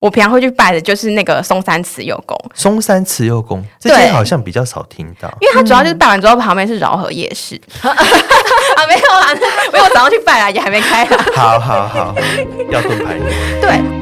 我平常会去拜的就是那个松山慈幼宫。松山慈幼宫，这些好像比较少听到，因为它主要就是拜完之后旁边是饶河夜市。嗯、啊，没有啊，没有，早上去拜啦，也还没开啊。好好好，要盾牌。对。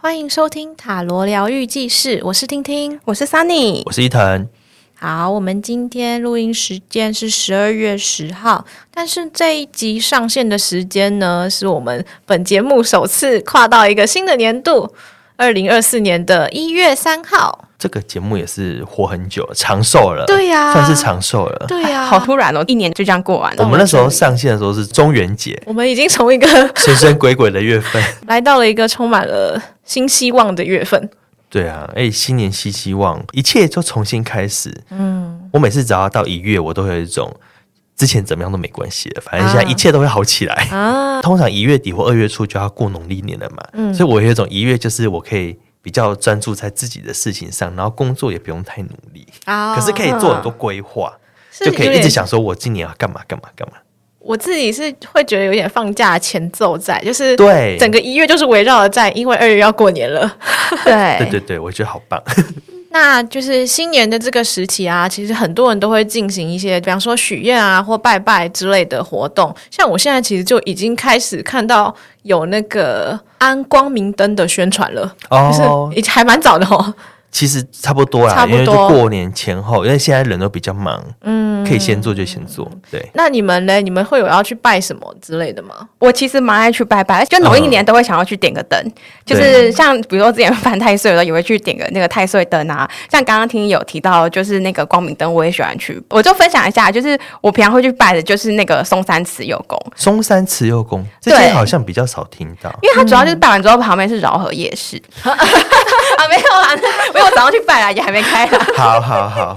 欢迎收听塔罗疗愈记事，我是听听，我是 Sunny，我是伊藤。好，我们今天录音时间是十二月十号，但是这一集上线的时间呢，是我们本节目首次跨到一个新的年度，二零二四年的一月三号。这个节目也是活很久，长寿了。对呀、啊，算是长寿了。对呀、啊，好突然哦，一年就这样过完了。我们那时候上线的时候是中元节，我们已经从一个 神神鬼鬼的月份，来到了一个充满了新希望的月份。对啊，哎，新年新希望，一切就重新开始。嗯，我每次只要到一月，我都会有一种之前怎么样都没关系了，反正现在一切都会好起来。啊，通常一月底或二月初就要过农历年了嘛，嗯，所以我有一种一月就是我可以。比较专注在自己的事情上，然后工作也不用太努力，oh, 可是可以做很多规划，就可以一直想说，我今年要干嘛干嘛干嘛。我自己是会觉得有点放假前奏在，就是对整个一月就是围绕着在，因为二月要过年了。对 对对对，我觉得好棒。那就是新年的这个时期啊，其实很多人都会进行一些，比方说许愿啊或拜拜之类的活动。像我现在其实就已经开始看到有那个安光明灯的宣传了，哦，就是也还蛮早的哦。其实差不多啦，差不多因为就过年前后，因为现在人都比较忙，嗯，可以先做就先做。对，那你们呢？你们会有要去拜什么之类的吗？我其实蛮爱去拜拜，就农历年都会想要去点个灯，嗯、就是像比如说之前犯太岁的时候，也会去点个那个太岁灯啊。像刚刚听有提到，就是那个光明灯，我也喜欢去。我就分享一下，就是我平常会去拜的，就是那个松山慈幼宫。松山慈幼宫，这些好像比较少听到，因为它主要就是拜完之后旁边是饶河夜市。没有啊，没有，早上去拜啦，也还没开啦。好好好，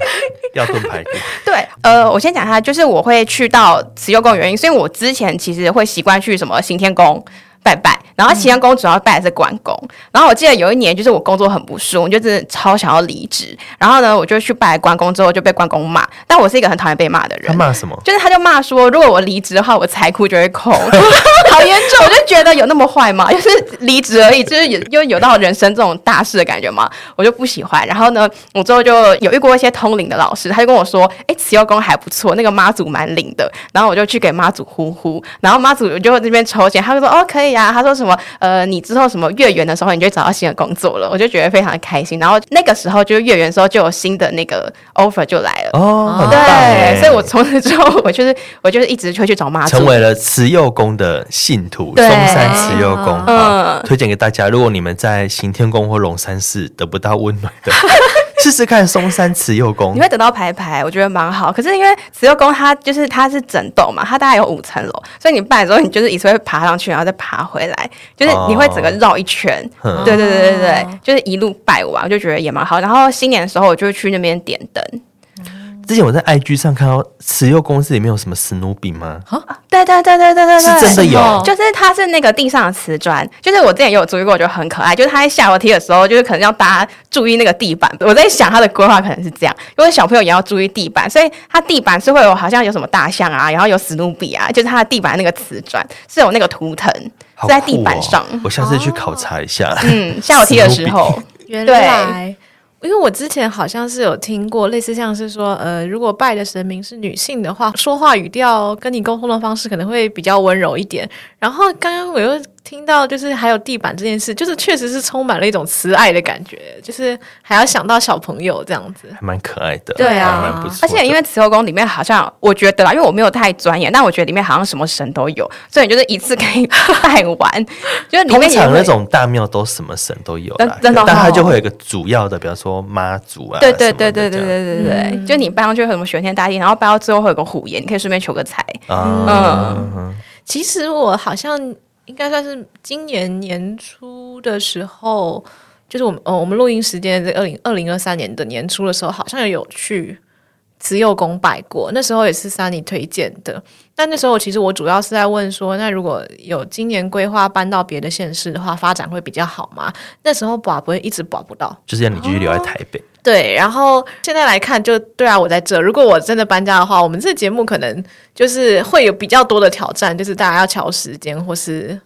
要盾牌。对，呃，我先讲一下，就是我会去到慈幼宫的原因，所以我之前其实会习惯去什么行天宫拜拜。然后齐天宫主要拜的是关公，然后我记得有一年就是我工作很不顺，我就真的超想要离职。然后呢，我就去拜关公之后就被关公骂，但我是一个很讨厌被骂的人。他骂什么？就是他就骂说，如果我离职的话，我财库就会空，好严重。我就觉得有那么坏吗？就是离职而已，就是有因为有到人生这种大事的感觉嘛，我就不喜欢。然后呢，我之后就有遇过一些通灵的老师，他就跟我说，哎，慈祐宫还不错，那个妈祖蛮灵的。然后我就去给妈祖呼呼，然后妈祖就这边抽签，他就说，哦，可以啊。他说什么？呃，你之后什么月圆的时候，你就找到新的工作了，我就觉得非常的开心。然后那个时候就是月圆的时候，就有新的那个 offer 就来了。哦，对，所以我从此之后，我就是我就是一直会去找妈祖，成为了慈幼宫的信徒。松山慈幼宫，嗯，推荐给大家。如果你们在行天宫或龙山寺得不到温暖的。试试看松山慈幼宫，你会等到排排，我觉得蛮好。可是因为慈幼宫它就是它是整栋嘛，它大概有五层楼，所以你拜的时候，你就是一次会爬上去，然后再爬回来，就是你会整个绕一圈。哦、对对对对对，就是一路拜完，我就觉得也蛮好。然后新年的时候，我就会去那边点灯。之前我在 IG 上看到慈祐宫里面有什么史努比吗？啊，对对对对对对，是真的有，就是它是那个地上的瓷砖，就是我之前也有注意过，我觉得很可爱。就是他在下楼梯的时候，就是可能要大家注意那个地板。我在想他的规划可能是这样，因为小朋友也要注意地板，所以它地板是会有好像有什么大象啊，然后有史努比啊，就是它的地板那个瓷砖是有那个图腾是在地板上。哦，我下次去考察一下。嗯，下楼梯的时候，原来。因为我之前好像是有听过类似像是说，呃，如果拜的神明是女性的话，说话语调跟你沟通的方式可能会比较温柔一点。然后刚刚我又。听到就是还有地板这件事，就是确实是充满了一种慈爱的感觉，就是还要想到小朋友这样子，还蛮可爱的。对啊，而且因为慈后宫里面好像我觉得啦，因为我没有太钻研，但我觉得里面好像什么神都有，所以你就是一次可以 拜完。就是里面通常那种大庙都什么神都有啦，但它就会有一个主要的，比方说妈祖啊。对对对对对对对对就你拜上去什么玄天大帝，然后拜到最后会有个虎爷，你可以顺便求个财。嗯，嗯其实我好像。应该算是今年年初的时候，就是我们呃，我们录音时间在二零二零二三年的年初的时候，好像也有去慈幼宫拜过，那时候也是 Sunny 推荐的。但那时候其实我主要是在问说，那如果有今年规划搬到别的县市的话，发展会比较好吗？那时候保不会一直保不到，就是让你继续留在台北。对，然后现在来看，就对啊，我在这。如果我真的搬家的话，我们这节目可能就是会有比较多的挑战，就是大家要调时间，或是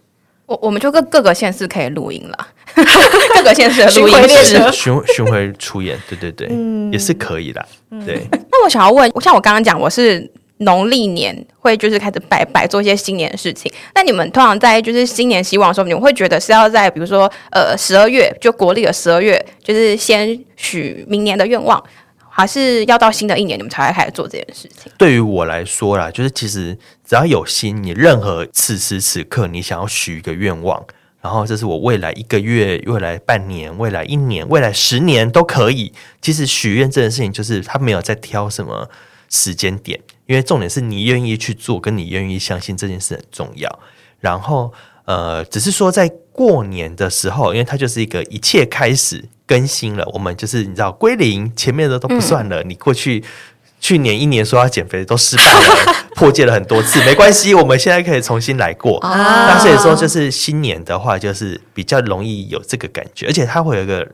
我我们就各各个县市可以录音了，各个县市的录音列车巡巡回出演，对对对，嗯、也是可以的。对，那我想要问，像我刚刚讲，我是。农历年会就是开始拜拜，做一些新年的事情。那你们通常在就是新年希望的时候，你们会觉得是要在比如说呃十二月，就国历的十二月，就是先许明年的愿望，还是要到新的一年你们才会开始做这件事情？对于我来说啦，就是其实只要有心，你任何此时此刻你想要许一个愿望，然后这是我未来一个月、未来半年、未来一年、未来十年都可以。其实许愿这件事情，就是他没有在挑什么时间点。因为重点是你愿意去做，跟你愿意相信这件事很重要。然后，呃，只是说在过年的时候，因为它就是一个一切开始更新了，我们就是你知道归零，前面的都不算了。嗯、你过去去年一年说要减肥都失败了，破戒了很多次，没关系，我们现在可以重新来过。啊、那所以说，就是新年的话，就是比较容易有这个感觉，而且它会有一个。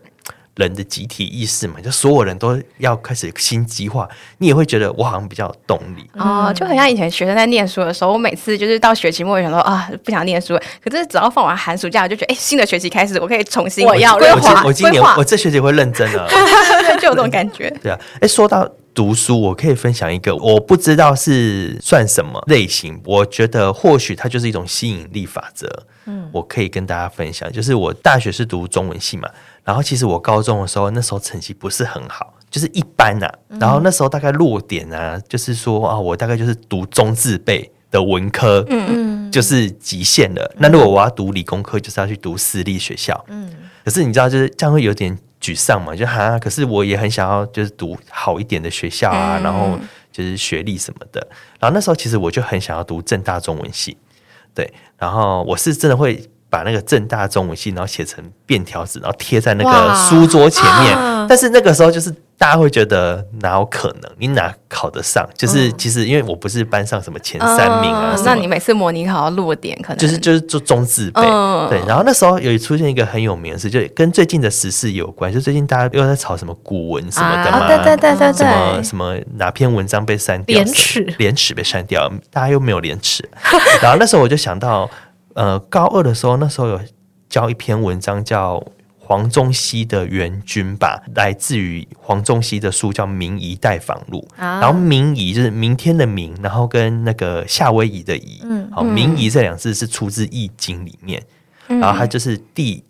人的集体意识嘛，就所有人都要开始心机化，你也会觉得我好像比较有动力哦，就很像以前学生在念书的时候，我每次就是到学期末，我想说啊，不想念书，可是只要放完寒暑假，我就觉得哎，新的学期开始，我可以重新我要规划。我今年我这学期会认真 了，就有这种感觉。对啊，哎，说到读书，我可以分享一个，我不知道是算什么类型，我觉得或许它就是一种吸引力法则。嗯，我可以跟大家分享，就是我大学是读中文系嘛。然后其实我高中的时候，那时候成绩不是很好，就是一般呐、啊。然后那时候大概落点啊，就是说啊，我大概就是读中字辈的文科，嗯嗯，就是极限了。那如果我要读理工科，就是要去读私立学校，嗯。可是你知道，就是这样会有点沮丧嘛？就哈，可是我也很想要，就是读好一点的学校啊，然后就是学历什么的。然后那时候其实我就很想要读正大中文系，对。然后我是真的会。把那个正大中文系，然后写成便条纸，然后贴在那个书桌前面。哇但是那个时候，就是大家会觉得哪有可能？你哪考得上？就是其实因为我不是班上什么前三名啊，嗯、那你每次模拟考要落点可能就是就是做中字辈。嗯、对，然后那时候有出现一个很有名的事，就跟最近的时事有关。就最近大家又在吵什么古文什么的嘛，对对对对对，什么什么哪篇文章被删掉？廉耻，廉耻被删掉，大家又没有廉耻。然后那时候我就想到。呃，高二的时候，那时候有教一篇文章，叫黄宗羲的《援军》吧，来自于黄宗羲的书叫《明夷待访录》，啊、然后“明夷”就是明天的“明”，然后跟那个夏威夷的“夷”，嗯，好，“明夷”这两字是出自《易经》里面，嗯、然后它就是地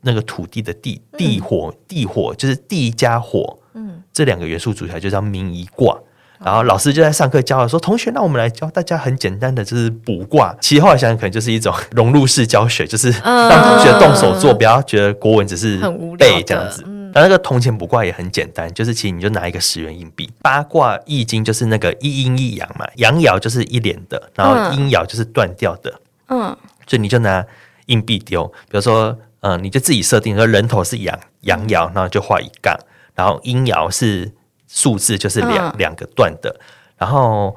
那个土地的地，地火地火就是地加火，嗯，这两个元素组起来就叫明夷卦。然后老师就在上课教了说：“同学，那我们来教大家很简单的，就是卜卦。其实后来想想，可能就是一种融入式教学，就是让同学动手做，不要觉得国文只是背这样子。那那个铜钱卜卦也很简单，就是其实你就拿一个十元硬币。八卦易经就是那个一阴一阳嘛，阳爻就是一连的，然后阴爻就是断掉的。嗯，所以你就拿硬币丢，比如说，嗯，你就自己设定说人头是阳阳爻，然后就画一杠，然后阴爻是。数字就是两两个段的，然后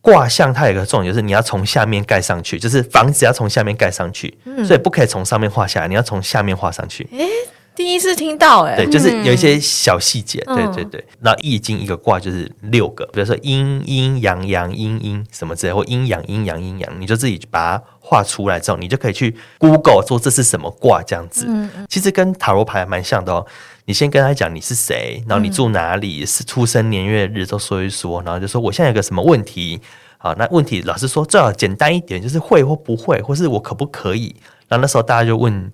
卦象它有一个重点，就是你要从下面盖上去，就是房子要从下面盖上去，所以不可以从上面画下来，你要从下面画上去。诶，第一次听到诶，对，就是有一些小细节，对对对。那易经一个卦就是六个，比如说阴阴阳阳阴阴什么之类，或阴阳阴阳阴阳，你就自己把它画出来之后，你就可以去 Google 说这是什么卦这样子。其实跟塔罗牌还蛮像的哦。你先跟他讲你是谁，然后你住哪里，嗯、是出生年月日都说一说，然后就说我现在有个什么问题，好，那问题老师说最好简单一点，就是会或不会，或是我可不可以？然后那时候大家就问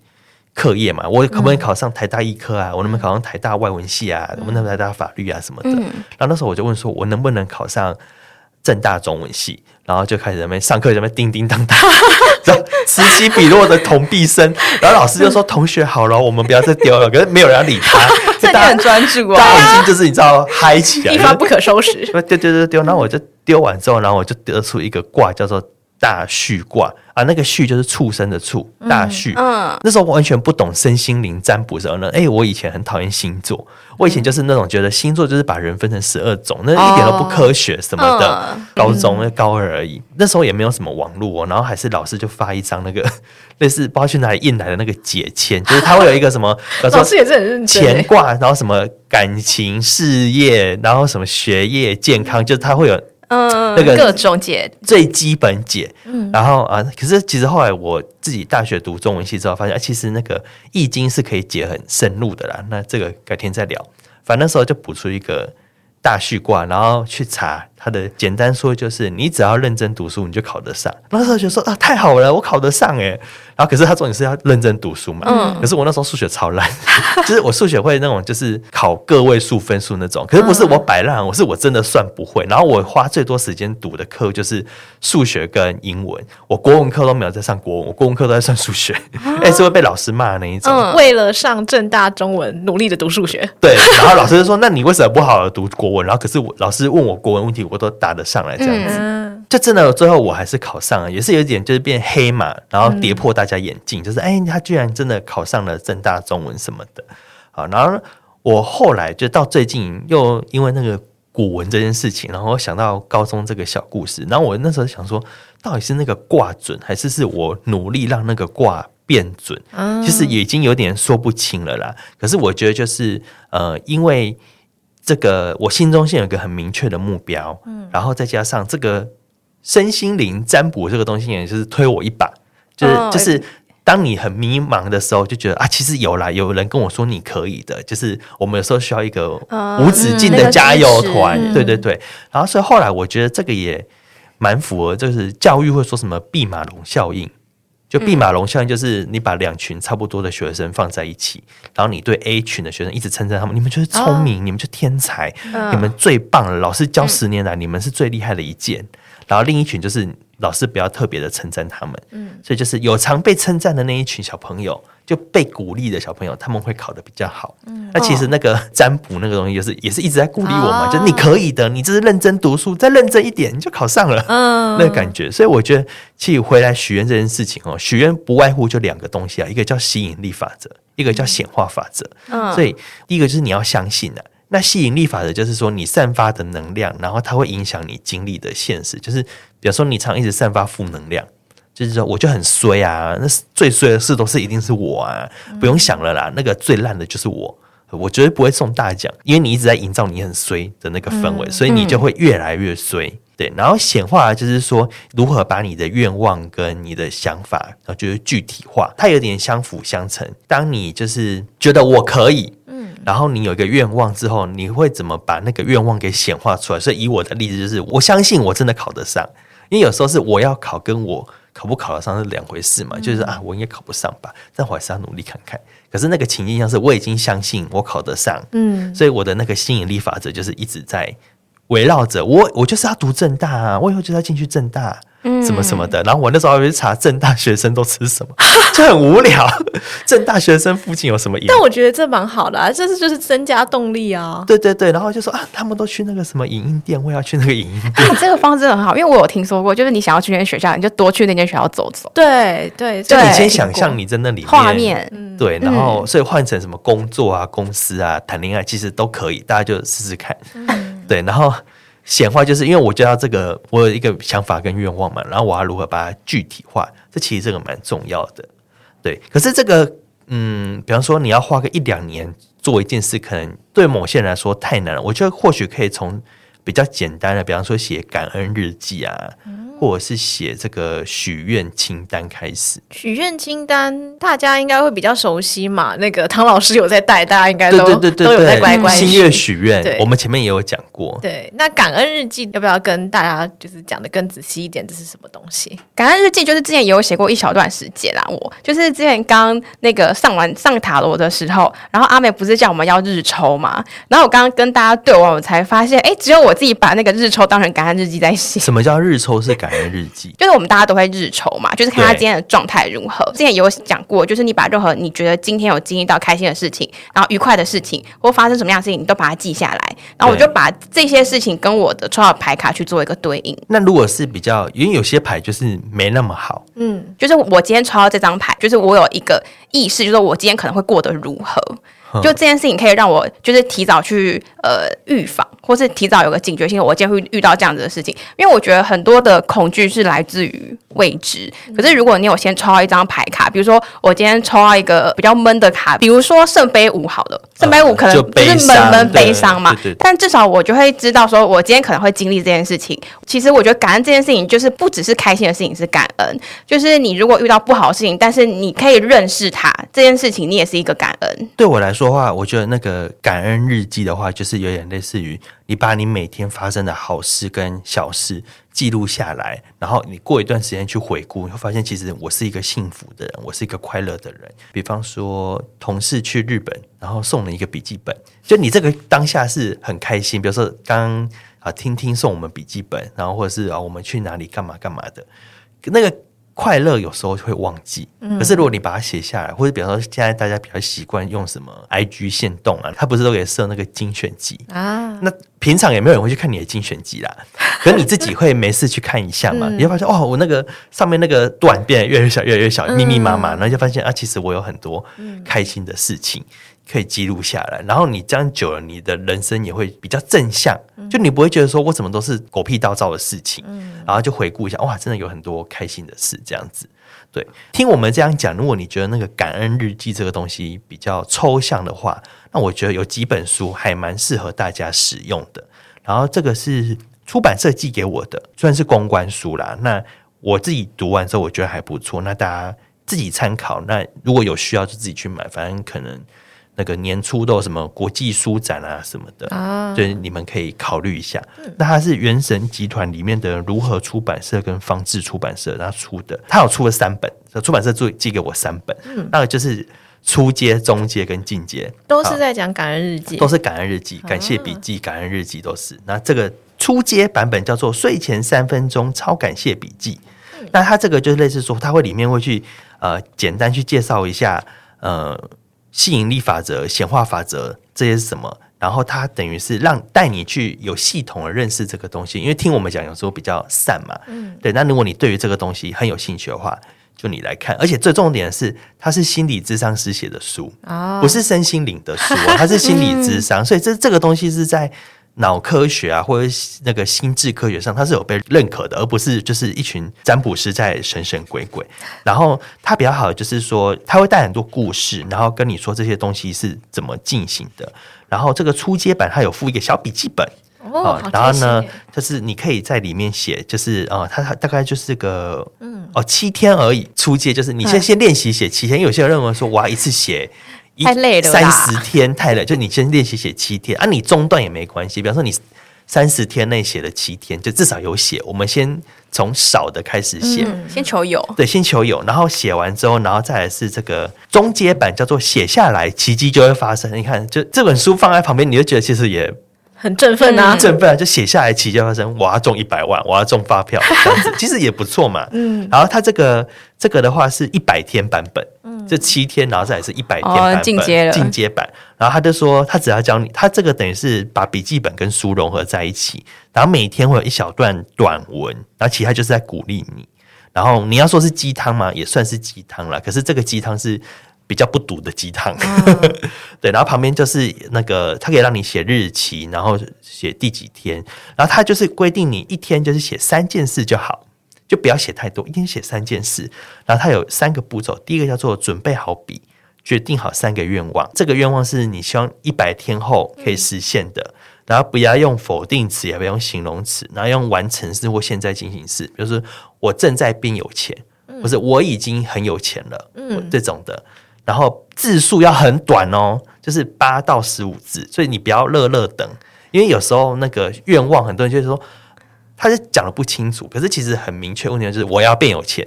课业嘛，我可不可以考上台大医科啊？嗯、我能不能考上台大外文系啊？能不能台大法律啊什么的？嗯、然后那时候我就问说，我能不能考上政大中文系？然后就开始在那边上课，在那边叮叮当当，然后此起彼落的铜币声。然后老师就说：“同学好了，我们不要再丢了。”可是没有人要理他，这很专注哦。大家已经就是你知道嗨起来，一发不可收拾。丢丢丢丢，然后我就丢完之后，然后我就得出一个卦，叫做大序卦啊，那个畜就是畜生的畜，大畜。嗯，那时候我完全不懂身心灵占卜的时候呢，哎，我以前很讨厌星座，我以前就是那种觉得星座就是把人分成十二种，那一点都不科学什么的。高中高二而已，那时候也没有什么网络，然后还是老师就发一张那个类似不知道去哪里印来的那个解签，就是他会有一个什么 老师也是很认真，乾卦，然后什么感情、事业，然后什么学业、健康，就是他会有。嗯，那个各种解最基本解，嗯，然后啊，可是其实后来我自己大学读中文系之后，发现啊，其实那个易经是可以解很深入的啦。那这个改天再聊。反正那时候就补出一个大序卦，然后去查。他的简单说就是，你只要认真读书，你就考得上。那时候就说啊，太好了，我考得上哎。然后可是他重点是要认真读书嘛。嗯。可是我那时候数学超烂，就是我数学会那种就是考个位数分数那种。可是不是我摆烂，我是我真的算不会。然后我花最多时间读的课就是数学跟英文。我国文课都没有在上国文，我国文课都在算数学。哎，是会被老师骂的那一种。嗯。为了上正大中文，努力的读数学。对。然后老师就说：“那你为什么不好好读国文？”然后可是我老师问我国文问题。我都答得上来，这样子，嗯、就真的最后我还是考上了，也是有一点就是变黑马，然后跌破大家眼镜，嗯、就是哎，他居然真的考上了正大中文什么的，好，然后我后来就到最近又因为那个古文这件事情，然后我想到高中这个小故事，然后我那时候想说，到底是那个卦准，还是是我努力让那个卦变准？嗯、其实已经有点说不清了啦。可是我觉得就是呃，因为。这个我心中先有一个很明确的目标，嗯，然后再加上这个身心灵占卜这个东西，也就是推我一把，就是、哦、就是当你很迷茫的时候，就觉得啊，其实有啦，有人跟我说你可以的，就是我们有时候需要一个无止境的加油团，哦嗯、对对对。然后所以后来我觉得这个也蛮符合，就是教育会说什么弼马龙效应。就毕马龙效应，就是你把两群差不多的学生放在一起，然后你对 A 群的学生一直称赞他们，你们就是聪明，哦、你们就天才，嗯、你们最棒了，老师教十年来，你们是最厉害的一届。然后另一群就是老师不要特别的称赞他们，嗯，所以就是有常被称赞的那一群小朋友。就被鼓励的小朋友，他们会考得比较好。嗯，那其实那个占卜那个东西，就是也是一直在鼓励我嘛，哦、就是你可以的，你只是认真读书，再认真一点，你就考上了。嗯，那个感觉。所以我觉得，其实回来许愿这件事情哦，许愿不外乎就两个东西啊，一个叫吸引力法则，一个叫显化法则。嗯，所以第一个就是你要相信的、啊。那吸引力法则就是说，你散发的能量，然后它会影响你经历的现实。就是比如说，你常一直散发负能量。就是说，我就很衰啊！那最衰的事都是一定是我啊，不用想了啦。那个最烂的就是我，我绝对不会中大奖，因为你一直在营造你很衰的那个氛围，所以你就会越来越衰。对，然后显化就是说，如何把你的愿望跟你的想法，然后就是具体化，它有点相辅相成。当你就是觉得我可以，嗯，然后你有一个愿望之后，你会怎么把那个愿望给显化出来？所以以我的例子就是，我相信我真的考得上，因为有时候是我要考，跟我。考不考得上是两回事嘛，就是啊，我应该考不上吧，但我还是要努力看看。可是那个情境像是我已经相信我考得上，嗯，所以我的那个吸引力法则就是一直在围绕着我，我就是要读正大啊，我以后就要进去正大。嗯，什么什么的，然后我那时候还会查正大学生都吃什么，就很无聊。正大学生附近有什么？但我觉得这蛮好的啊，这是就是增加动力啊。对对对，然后就说啊，他们都去那个什么影音店，我也要去那个影音店。啊，这个方式很好，因为我有听说过，就是你想要去那间学校，你就多去那间学校走走。对对，就你先想象你在那里面画面，对，然后所以换成什么工作啊、公司啊、谈恋爱，其实都可以，大家就试试看。嗯，对，然后。显化就是因为我知道这个，我有一个想法跟愿望嘛，然后我要如何把它具体化，这其实这个蛮重要的，对。可是这个，嗯，比方说你要花个一两年做一件事，可能对某些人来说太难了。我觉得或许可以从比较简单的，比方说写感恩日记啊。嗯或者是写这个许愿清单开始。许愿清单大家应该会比较熟悉嘛？那个唐老师有在带，大家应该都对对对对都有在乖乖。新月许愿，我们前面也有讲过。对，那感恩日记要不要跟大家就是讲的更仔细一点？这是什么东西？感恩日记就是之前也有写过一小段时间啦。我就是之前刚那个上完上塔罗的时候，然后阿美不是叫我们要日抽嘛？然后我刚刚跟大家对完，我才发现，哎，只有我我自己把那个日抽当成感恩日记在写。什么叫日抽是感恩日记？就是我们大家都会日抽嘛，就是看他今天的状态如何。之前有讲过，就是你把任何你觉得今天有经历到开心的事情，然后愉快的事情，或发生什么样的事情，你都把它记下来。然后我就把这些事情跟我的抽到牌卡去做一个对应。那如果是比较，因为有些牌就是没那么好，嗯，就是我今天抽到这张牌，就是我有一个意识，就是我今天可能会过得如何。就这件事情可以让我就是提早去呃预防，或是提早有个警觉性，我今天会遇到这样子的事情。因为我觉得很多的恐惧是来自于未知。可是如果你有先抽到一张牌卡，比如说我今天抽到一个比较闷的卡，比如说圣杯五好了，圣杯五可能就是闷闷悲伤嘛。但至少我就会知道说，我今天可能会经历这件事情。其实我觉得感恩这件事情，就是不只是开心的事情是感恩，就是你如果遇到不好的事情，但是你可以认识它这件事情，你也是一个感恩。对我来说。说话，我觉得那个感恩日记的话，就是有点类似于你把你每天发生的好事跟小事记录下来，然后你过一段时间去回顾，你会发现其实我是一个幸福的人，我是一个快乐的人。比方说，同事去日本，然后送了一个笔记本，就你这个当下是很开心。比如说，刚啊听听送我们笔记本，然后或者是啊我们去哪里干嘛干嘛的，那个。快乐有时候会忘记，可是如果你把它写下来，或者比方说现在大家比较习惯用什么 IG 限动啊，它不是都给设那个精选集啊？那平常也没有人会去看你的精选集啦，可是你自己会没事去看一下嘛？你会发现哦，我那个上面那个段变得越来越小，越来越小，密密麻麻，然后就发现啊，其实我有很多开心的事情。可以记录下来，然后你这样久了，你的人生也会比较正向，就你不会觉得说我怎么都是狗屁倒灶的事情，然后就回顾一下，哇，真的有很多开心的事，这样子。对，听我们这样讲，如果你觉得那个感恩日记这个东西比较抽象的话，那我觉得有几本书还蛮适合大家使用的。然后这个是出版社寄给我的，虽然是公关书啦。那我自己读完之后，我觉得还不错，那大家自己参考。那如果有需要，就自己去买，反正可能。那个年初都有什么国际书展啊什么的啊，所以你们可以考虑一下。嗯、那它是原神集团里面的如何出版社跟方志出版社他出的，他有出了三本，出版社寄寄给我三本，嗯、那个就是初阶、中阶跟进阶，都是在讲感恩日记，都是感恩日记、感谢笔记、感恩日记都是。那这个初阶版本叫做睡前三分钟超感谢笔记，嗯、那它这个就是类似说，它会里面会去呃简单去介绍一下呃。吸引力法则、显化法则这些是什么？然后它等于是让带你去有系统的认识这个东西，因为听我们讲有时候比较散嘛。嗯，对。那如果你对于这个东西很有兴趣的话，就你来看。而且最重点的是，它是心理智商师写的书，哦，不是身心灵的书，它是心理智商，所以这这个东西是在。脑科学啊，或者那个心智科学上，它是有被认可的，而不是就是一群占卜师在神神鬼鬼。然后它比较好的就是说，它会带很多故事，然后跟你说这些东西是怎么进行的。然后这个初阶版它有附一个小笔记本哦，然后呢，就是你可以在里面写，就是啊，它它大概就是个嗯哦七天而已。初阶就是你先先练习写七天，有些人认为说我要一次写。太累了，三十天太累，就你先练习写七天啊，你中断也没关系。比方说你三十天内写了七天，就至少有写。我们先从少的开始写，嗯，先求有，对，先求有，然后写完之后，然后再来是这个中阶版，叫做写下来，奇迹就会发生。你看，就这本书放在旁边，你就觉得其实也。很振奋啊！振奋啊！就写下来，奇迹发生，我要中一百万，我要中发票，这样子其实也不错嘛。嗯，然后它这个这个的话是一百天版本，嗯，这七天，然后再来是一百天版本，进阶了，进阶版。然后他就说，他只要教你，他这个等于是把笔记本跟书融合在一起，然后每天会有一小段短文，然后其他就是在鼓励你。然后你要说是鸡汤嘛，也算是鸡汤了。可是这个鸡汤是。比较不毒的鸡汤，嗯、对，然后旁边就是那个，他可以让你写日期，然后写第几天，然后他就是规定你一天就是写三件事就好，就不要写太多，一天写三件事。然后它有三个步骤，第一个叫做准备好笔，决定好三个愿望，这个愿望是你希望一百天后可以实现的，嗯、然后不要用否定词，也不要用形容词，然后用完成式或现在进行式，比如说我正在变有钱，或是我已经很有钱了，嗯，这种的。然后字数要很短哦，就是八到十五字，所以你不要乐乐等，因为有时候那个愿望，很多人就是说他是讲的不清楚，可是其实很明确，问题就是我要变有钱，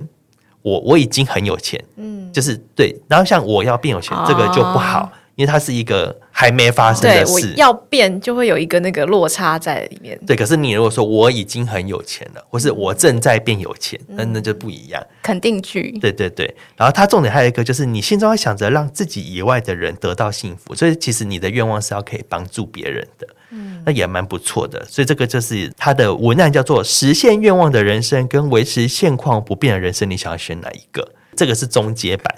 我我已经很有钱，嗯，就是对。然后像我要变有钱，这个就不好，因为它是一个还没发生的事，我要变就会有一个那个落差在里面。对，可是你如果说我已经很有钱了，或是我正在变有钱，那、嗯、那就不一样。肯定句。对对对，然后它重点还有一个就是，你心中要想着让自己以外的人得到幸福，所以其实你的愿望是要可以帮助别人的，嗯，那也蛮不错的。所以这个就是他的文案叫做“实现愿望的人生”跟“维持现况不变的人生”，你想要选哪一个？这个是终结版。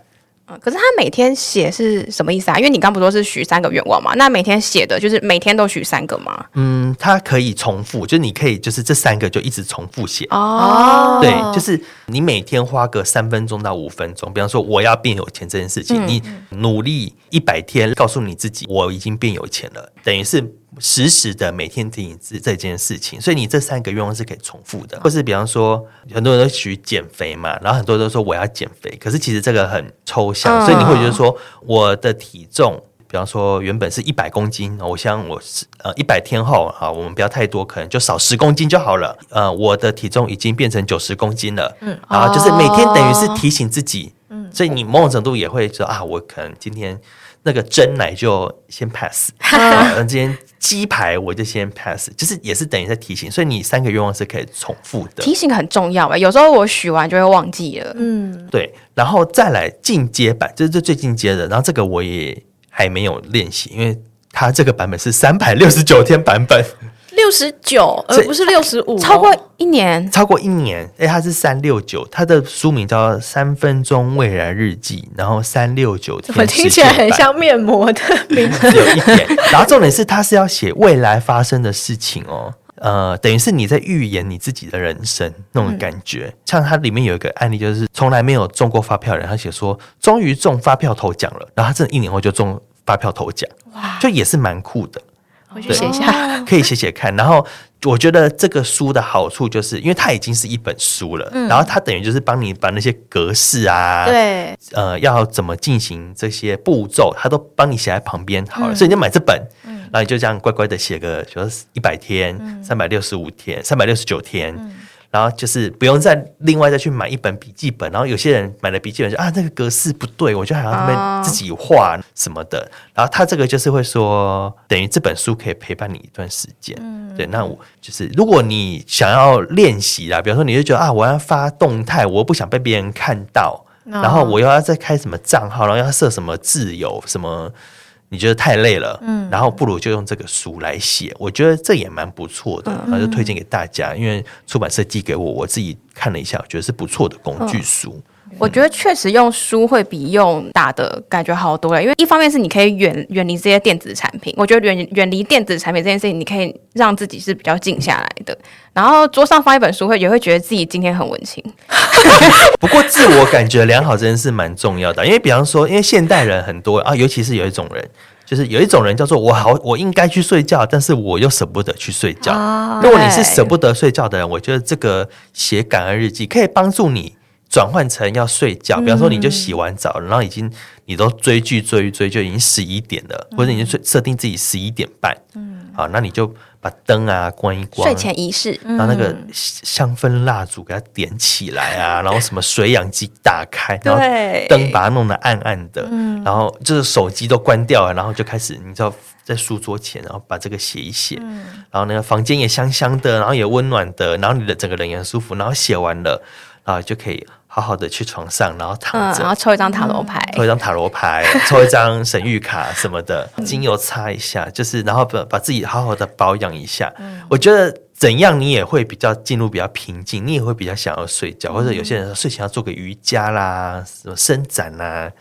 可是他每天写是什么意思啊？因为你刚不说是许三个愿望嘛？那每天写的就是每天都许三个吗？嗯，它可以重复，就你可以就是这三个就一直重复写哦。对，就是你每天花个三分钟到五分钟，比方说我要变有钱这件事情，嗯、你努力一百天，告诉你自己我已经变有钱了，等于是。实时的每天提醒这这件事情，所以你这三个愿望是可以重复的，或是比方说很多人都许减肥嘛，然后很多人都说我要减肥，可是其实这个很抽象，所以你会觉得说我的体重，比方说原本是一百公斤，我想我是呃一百天后啊，我们不要太多，可能就少十公斤就好了，呃，我的体重已经变成九十公斤了，嗯，然后就是每天等于是提醒自己，嗯，所以你某种程度也会说啊，我可能今天。那个蒸奶就先 pass，然后今天鸡排我就先 pass，就是也是等于在提醒，所以你三个愿望是可以重复的。提醒很重要哎，有时候我许完就会忘记了。嗯，对，然后再来进阶版，这是这最进阶的，然后这个我也还没有练习，因为它这个版本是三百六十九天版本。六十九，而不是六十五，超过一年，超过一年。哎，它是三六九，它的书名叫《三分钟未来日记》，然后三六九天，我听起来很像面膜的名字，有一点。然后重点是，它是要写未来发生的事情哦，呃，等于是你在预言你自己的人生那种感觉。嗯、像它里面有一个案例，就是从来没有中过发票的人，他写说终于中发票头奖了，然后他真的一年后就中发票头奖，哇，就也是蛮酷的。回去写一下，可以写写看。然后我觉得这个书的好处就是，因为它已经是一本书了，嗯、然后它等于就是帮你把那些格式啊，对，呃，要怎么进行这些步骤，它都帮你写在旁边好了。嗯、所以你就买这本，嗯、然后你就这样乖乖的写个，比如说一百天、三百六十五天、三百六十九天。嗯然后就是不用再另外再去买一本笔记本，然后有些人买了笔记本就啊，那个格式不对，我就还要那边自己画什么的。然后他这个就是会说，等于这本书可以陪伴你一段时间。嗯，对。那我就是如果你想要练习啦，比方说你就觉得啊，我要发动态，我不想被别人看到，然后我又要再开什么账号，然后要设什么自由什么。你觉得太累了，嗯，然后不如就用这个书来写，我觉得这也蛮不错的，然后就推荐给大家。因为出版社寄给我，我自己看了一下，我觉得是不错的工具书。我觉得确实用书会比用打的感觉好多了，因为一方面是你可以远远离这些电子产品，我觉得远远离电子产品这件事情，你可以让自己是比较静下来的。然后桌上放一本书，会也会觉得自己今天很文青。不过自我感觉良好这件事蛮重要的，因为比方说，因为现代人很多啊，尤其是有一种人，就是有一种人叫做我好，我应该去睡觉，但是我又舍不得去睡觉。哦、如果你是舍不得睡觉的人，我觉得这个写感恩日记可以帮助你。转换成要睡觉，比方说你就洗完澡，嗯、然后已经你都追剧追一追，就已经十一点了，嗯、或者已经设设定自己十一点半，嗯，好，那你就把灯啊关一关，睡前仪式，然后那个香氛蜡烛给它点起来啊，嗯、然后什么水氧机打开，然后灯把它弄得暗暗的，嗯、然后就是手机都关掉了，然后就开始你知道在书桌前，然后把这个写一写，嗯、然后那个房间也香香的，然后也温暖的，然后你的整个人也很舒服，然后写完了。啊，就可以好好的去床上，然后躺着，嗯，然后抽一张塔罗牌，抽一张塔罗牌，抽一张神谕卡什么的，精油擦一下，就是然后把把自己好好的保养一下。嗯，我觉得怎样你也会比较进入比较平静，你也会比较想要睡觉，或者有些人睡前要做个瑜伽啦，什么伸展啦，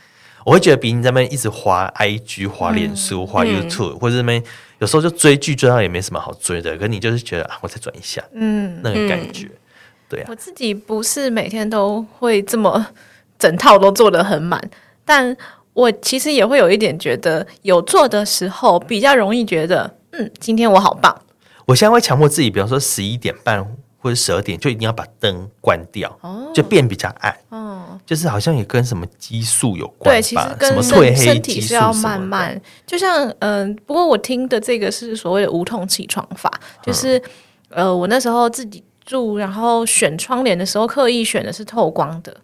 我会觉得比你在那边一直滑 IG、滑脸书、滑 YouTube，嗯，或者那边有时候就追剧追到也没什么好追的，可你就是觉得啊，我再转一下，嗯，那个感觉。嗯对啊，我自己不是每天都会这么整套都做得很满，但我其实也会有一点觉得，有做的时候比较容易觉得，嗯，今天我好棒。我现在会强迫自己，比方说十一点半或者十二点就一定要把灯关掉，哦，就变比较暗，哦，就是好像也跟什么激素有关，对，其实跟什么褪黑激素身体是要慢慢，就像嗯、呃，不过我听的这个是所谓的无痛起床法，就是、嗯、呃，我那时候自己。住，然后选窗帘的时候，刻意选的是透光的。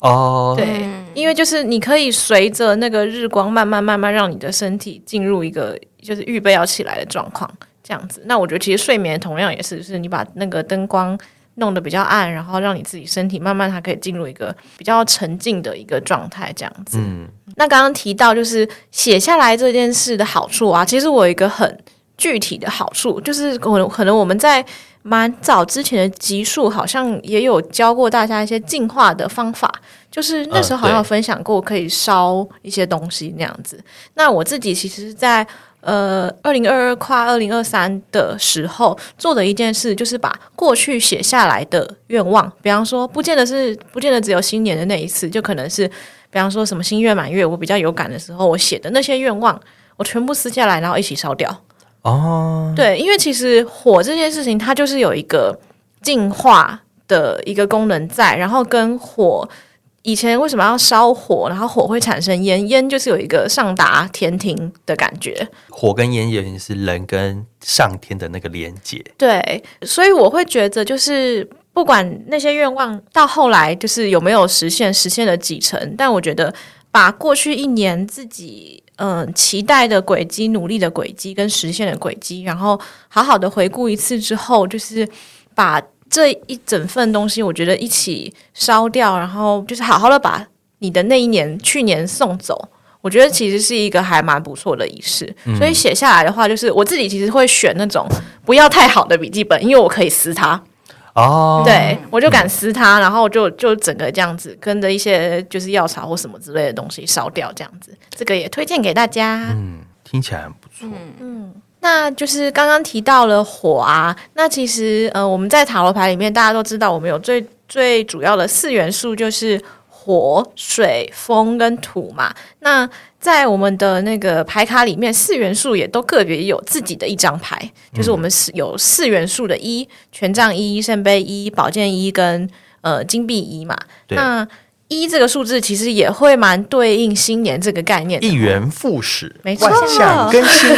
哦，对，因为就是你可以随着那个日光慢慢慢慢让你的身体进入一个就是预备要起来的状况，这样子。那我觉得其实睡眠同样也是，就是你把那个灯光弄得比较暗，然后让你自己身体慢慢它可以进入一个比较沉静的一个状态，这样子。嗯，那刚刚提到就是写下来这件事的好处啊，其实我有一个很具体的好处，就是可能可能我们在。蛮早之前的集数好像也有教过大家一些净化的方法，就是那时候好像有分享过可以烧一些东西那样子。那我自己其实，在呃二零二二跨二零二三的时候做的一件事，就是把过去写下来的愿望，比方说不见得是不见得只有新年的那一次，就可能是比方说什么新月满月，我比较有感的时候，我写的那些愿望，我全部撕下来，然后一起烧掉。哦，对，因为其实火这件事情，它就是有一个净化的一个功能在，然后跟火以前为什么要烧火，然后火会产生烟，烟就是有一个上达天庭的感觉。火跟烟也是人跟上天的那个连接。对，所以我会觉得，就是不管那些愿望到后来就是有没有实现，实现了几成，但我觉得把过去一年自己。嗯，期待的轨迹、努力的轨迹跟实现的轨迹，然后好好的回顾一次之后，就是把这一整份东西，我觉得一起烧掉，然后就是好好的把你的那一年、去年送走。我觉得其实是一个还蛮不错的仪式。嗯、所以写下来的话，就是我自己其实会选那种不要太好的笔记本，因为我可以撕它。哦，对，我就敢撕它，嗯、然后就就整个这样子，跟着一些就是药草或什么之类的东西烧掉，这样子，这个也推荐给大家。嗯，听起来很不错。嗯，那就是刚刚提到了火啊，那其实呃，我们在塔罗牌里面大家都知道，我们有最最主要的四元素就是火、水、风跟土嘛。那在我们的那个牌卡里面，四元素也都个别有自己的一张牌，嗯、就是我们是有四元素的一权杖一、圣杯一、宝剑一跟呃金币一嘛。那一这个数字其实也会蛮对应新年这个概念，一元复始，没错，万象更新。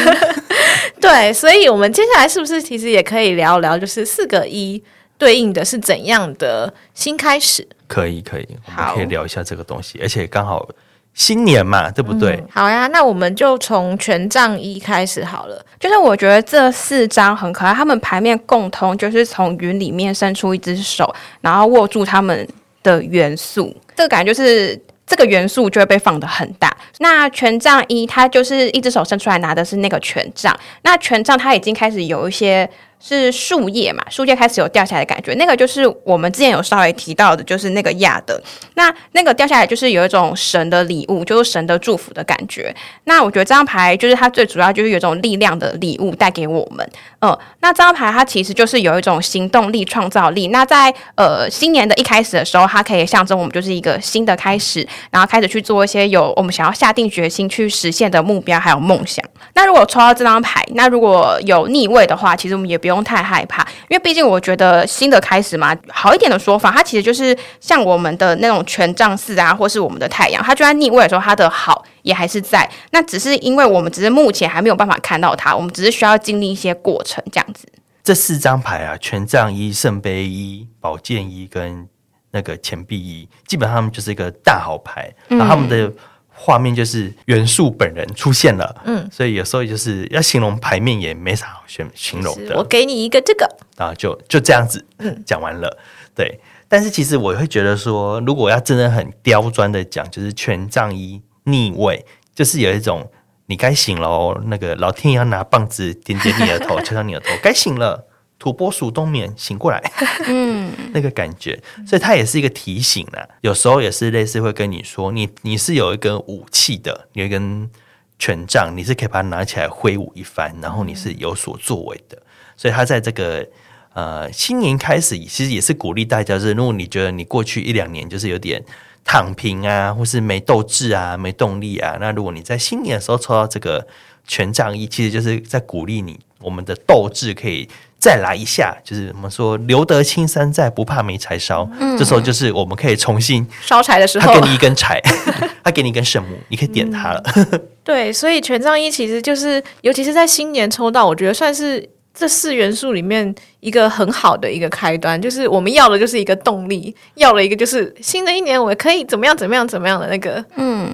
对，所以我们接下来是不是其实也可以聊聊，就是四个一对应的是怎样的新开始？可以，可以，我们可以聊一下这个东西，而且刚好。新年嘛，对不对？好呀，那我们就从权杖一开始好了。就是我觉得这四张很可爱，他们牌面共通，就是从云里面伸出一只手，然后握住他们的元素，这个感觉就是这个元素就会被放得很大。那权杖一，它就是一只手伸出来拿的是那个权杖，那权杖它已经开始有一些。是树叶嘛？树叶开始有掉下来的感觉，那个就是我们之前有稍微提到的，就是那个亚的。那那个掉下来就是有一种神的礼物，就是神的祝福的感觉。那我觉得这张牌就是它最主要就是有一种力量的礼物带给我们。嗯，那这张牌它其实就是有一种行动力、创造力。那在呃新年的一开始的时候，它可以象征我们就是一个新的开始，然后开始去做一些有我们想要下定决心去实现的目标还有梦想。那如果抽到这张牌，那如果有逆位的话，其实我们也不用太害怕，因为毕竟我觉得新的开始嘛，好一点的说法，它其实就是像我们的那种权杖四啊，或是我们的太阳，它就在逆位的时候，它的好也还是在。那只是因为我们只是目前还没有办法看到它，我们只是需要经历一些过程这样子。这四张牌啊，权杖一、圣杯一、宝剑一跟那个钱币一，基本上他们就是一个大好牌，然后他们的。画面就是元素本人出现了，嗯，所以有时候就是要形容牌面也没啥好形形容的。我给你一个这个啊，就就这样子，嗯，讲完了。对，但是其实我会觉得说，如果要真的很刁钻的讲，就是权杖一逆位，就是有一种你该醒了哦，那个老天爷要拿棒子点点你的头，敲敲你的头，该醒了。土拨鼠冬眠，醒过来，嗯，那个感觉，所以它也是一个提醒啊。有时候也是类似会跟你说，你你是有一根武器的，有一根权杖，你是可以把它拿起来挥舞一番，然后你是有所作为的。所以他在这个呃新年开始，其实也是鼓励大家，是如果你觉得你过去一两年就是有点躺平啊，或是没斗志啊、没动力啊，那如果你在新年的时候抽到这个权杖一，其实就是在鼓励你，我们的斗志可以。再来一下，就是我们说留得青山在，不怕没柴烧。嗯、这时候就是我们可以重新烧柴的时候，他给你一根柴，他给你一根圣木，你可以点它了。嗯、对，所以权杖一其实就是，尤其是在新年抽到，我觉得算是这四元素里面一个很好的一个开端，就是我们要的就是一个动力，要了一个就是新的一年我可以怎么样怎么样怎么样的那个，嗯，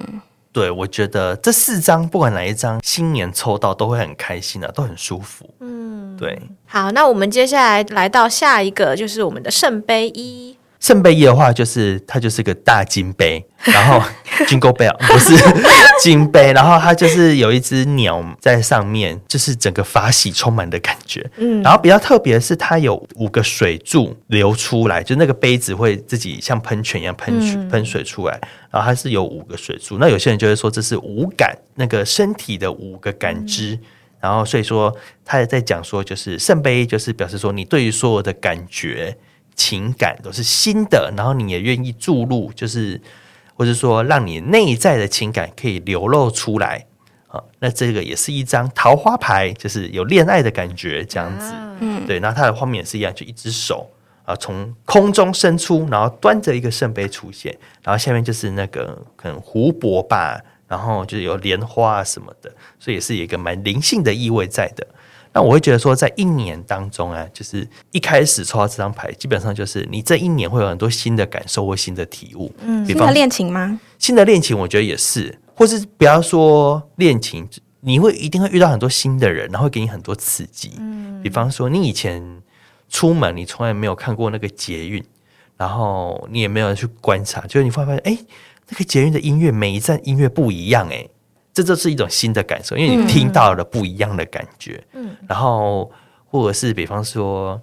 对，我觉得这四张不管哪一张新年抽到都会很开心的、啊，都很舒服。嗯，对。好，那我们接下来来到下一个，就是我们的圣杯一。圣杯一的话，就是它就是个大金杯，然后 Jingle Bell 不是金杯，然后它就是有一只鸟在上面，就是整个法喜充满的感觉。嗯，然后比较特别的是，它有五个水柱流出来，就那个杯子会自己像喷泉一样喷水喷水出来，然后它是有五个水柱。那有些人就会说这是五感，那个身体的五个感知。然后所以说他也在讲说，就是圣杯就是表示说你对于所有的感觉。情感都是新的，然后你也愿意注入，就是或者说让你内在的情感可以流露出来啊。那这个也是一张桃花牌，就是有恋爱的感觉这样子。嗯，对。然后它的画面也是一样，就一只手啊从空中伸出，然后端着一个圣杯出现，然后下面就是那个可能湖泊吧，然后就是有莲花啊什么的，所以也是有一个蛮灵性的意味在的。那我会觉得说，在一年当中啊，就是一开始抽到这张牌，基本上就是你这一年会有很多新的感受或新的体悟。嗯，新的恋情吗？新的恋情，我觉得也是，或是不要说恋情，你会一定会遇到很多新的人，然后会给你很多刺激。嗯，比方说你以前出门，你从来没有看过那个捷运，然后你也没有去观察，就是你会发现，哎，那个捷运的音乐每一站音乐不一样，哎。这就是一种新的感受，因为你听到了不一样的感觉。嗯，然后或者是比方说，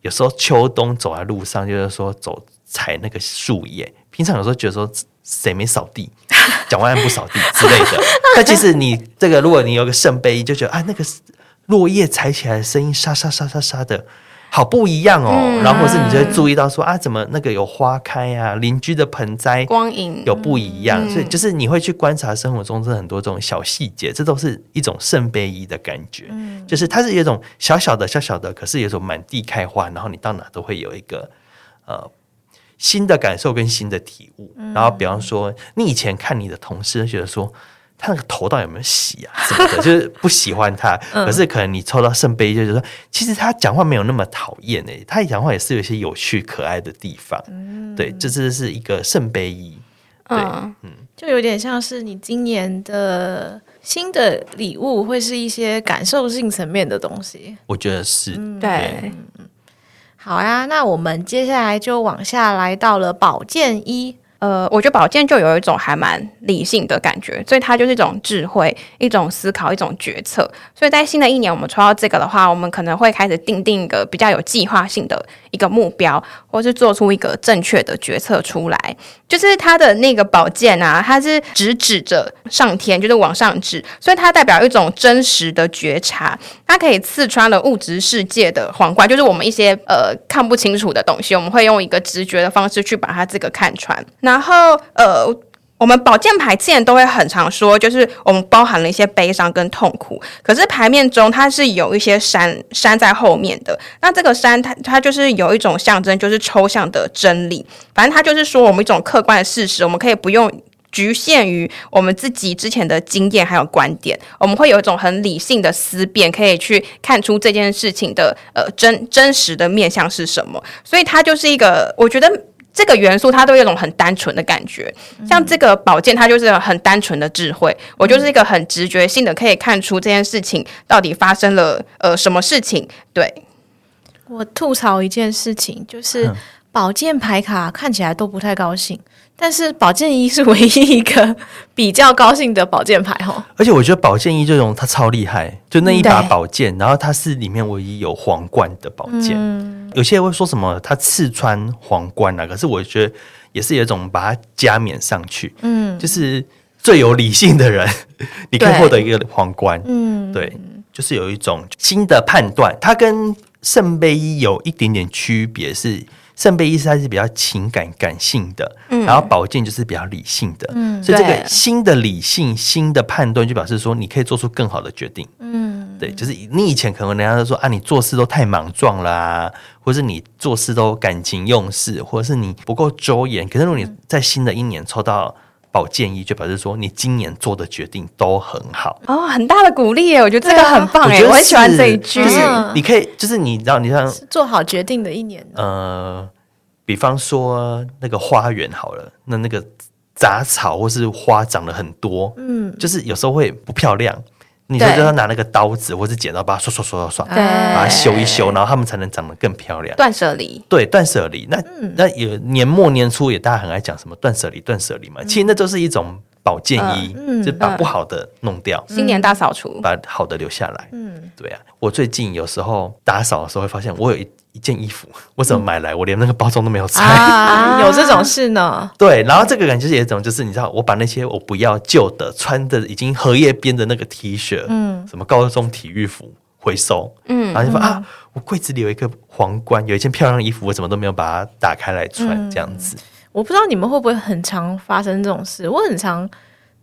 有时候秋冬走在路上，就是说走踩那个树叶，平常有时候觉得说谁没扫地，蒋万安不扫地之类的。但其实你这个，如果你有个圣杯，就觉得啊，那个落叶踩起来的声音沙沙沙沙沙的。好不一样哦，嗯、然后或是你就会注意到说啊，怎么那个有花开啊，邻居的盆栽光影。有不一样，嗯、所以就是你会去观察生活中这很多这种小细节，这都是一种圣杯一的感觉，嗯、就是它是有一种小小的小小的，可是有一种满地开花，然后你到哪都会有一个呃新的感受跟新的体悟。嗯、然后比方说，你以前看你的同事觉得说。他那个头到底有没有洗啊？什么的，就是不喜欢他。可是可能你抽到圣杯，就是说，其实他讲话没有那么讨厌诶，他讲话也是有一些有趣可爱的地方。嗯，对，这这是一个圣杯一。对，嗯，就有点像是你今年的新的礼物，会是一些感受性层面的东西。我觉得是，嗯、对。好呀，那我们接下来就往下来到了宝剑一。呃，我觉得宝剑就有一种还蛮理性的感觉，所以它就是一种智慧、一种思考、一种决策。所以在新的一年，我们抽到这个的话，我们可能会开始定定一个比较有计划性的一个目标，或是做出一个正确的决策出来。就是它的那个宝剑啊，它是直指着上天，就是往上指，所以它代表一种真实的觉察。它可以刺穿了物质世界的皇冠，就是我们一些呃看不清楚的东西，我们会用一个直觉的方式去把它这个看穿。那然后呃，我们宝剑牌之前都会很常说，就是我们包含了一些悲伤跟痛苦。可是牌面中它是有一些山山在后面的，那这个山它它就是有一种象征，就是抽象的真理。反正它就是说我们一种客观的事实，我们可以不用。局限于我们自己之前的经验还有观点，我们会有一种很理性的思辨，可以去看出这件事情的呃真真实的面向是什么。所以它就是一个，我觉得这个元素它都有一种很单纯的感觉。像这个宝剑，它就是很单纯的智慧。我就是一个很直觉性的，可以看出这件事情到底发生了呃什么事情。对，我吐槽一件事情，就是宝剑牌卡看起来都不太高兴。但是宝剑一是唯一一个比较高兴的宝剑牌哦，而且我觉得宝剑一这种它超厉害，就那一把宝剑，然后它是里面唯一有皇冠的宝剑。嗯、有些人会说什么它刺穿皇冠啊，可是我觉得也是有一种把它加冕上去，嗯，就是最有理性的人，你可以获得一个皇冠，嗯，对，就是有一种新的判断，它跟圣杯一有一点点区别是。圣杯一是它是比较情感感性的，嗯、然后宝剑就是比较理性的，嗯、所以这个新的理性、新的判断就表示说你可以做出更好的决定。嗯，对，就是你以前可能人家都说啊，你做事都太莽撞啦、啊，或是你做事都感情用事，或者是你不够周延。可是如果你在新的一年抽到宝剑一，就表示说你今年做的决定都很好哦，很大的鼓励耶！我觉得这个很棒哎，我很喜欢这一句。就是你可以，就是你知道，你像做好决定的一年。呃，比方说那个花园好了，那那个杂草或是花长得很多，嗯，就是有时候会不漂亮。你就要拿那个刀子或者剪刀把它刷刷刷刷刷，把它修一修，然后他们才能长得更漂亮。断舍离，对，断舍离。那那有年末年初也大家很爱讲什么断舍离，断舍离嘛。其实那都是一种保健医，就把不好的弄掉，新年大扫除，把好的留下来。嗯，对啊。我最近有时候打扫的时候会发现，我有一。一件衣服，我怎么买来？我连那个包装都没有拆。啊，有这种事呢？对，然后这个感觉是一种，就是你知道，我把那些我不要旧的、穿的已经荷叶边的那个 T 恤，嗯，什么高中体育服回收，嗯，然后就说啊，我柜子里有一个皇冠，有一件漂亮的衣服，我怎么都没有把它打开来穿，这样子。我不知道你们会不会很常发生这种事？我很常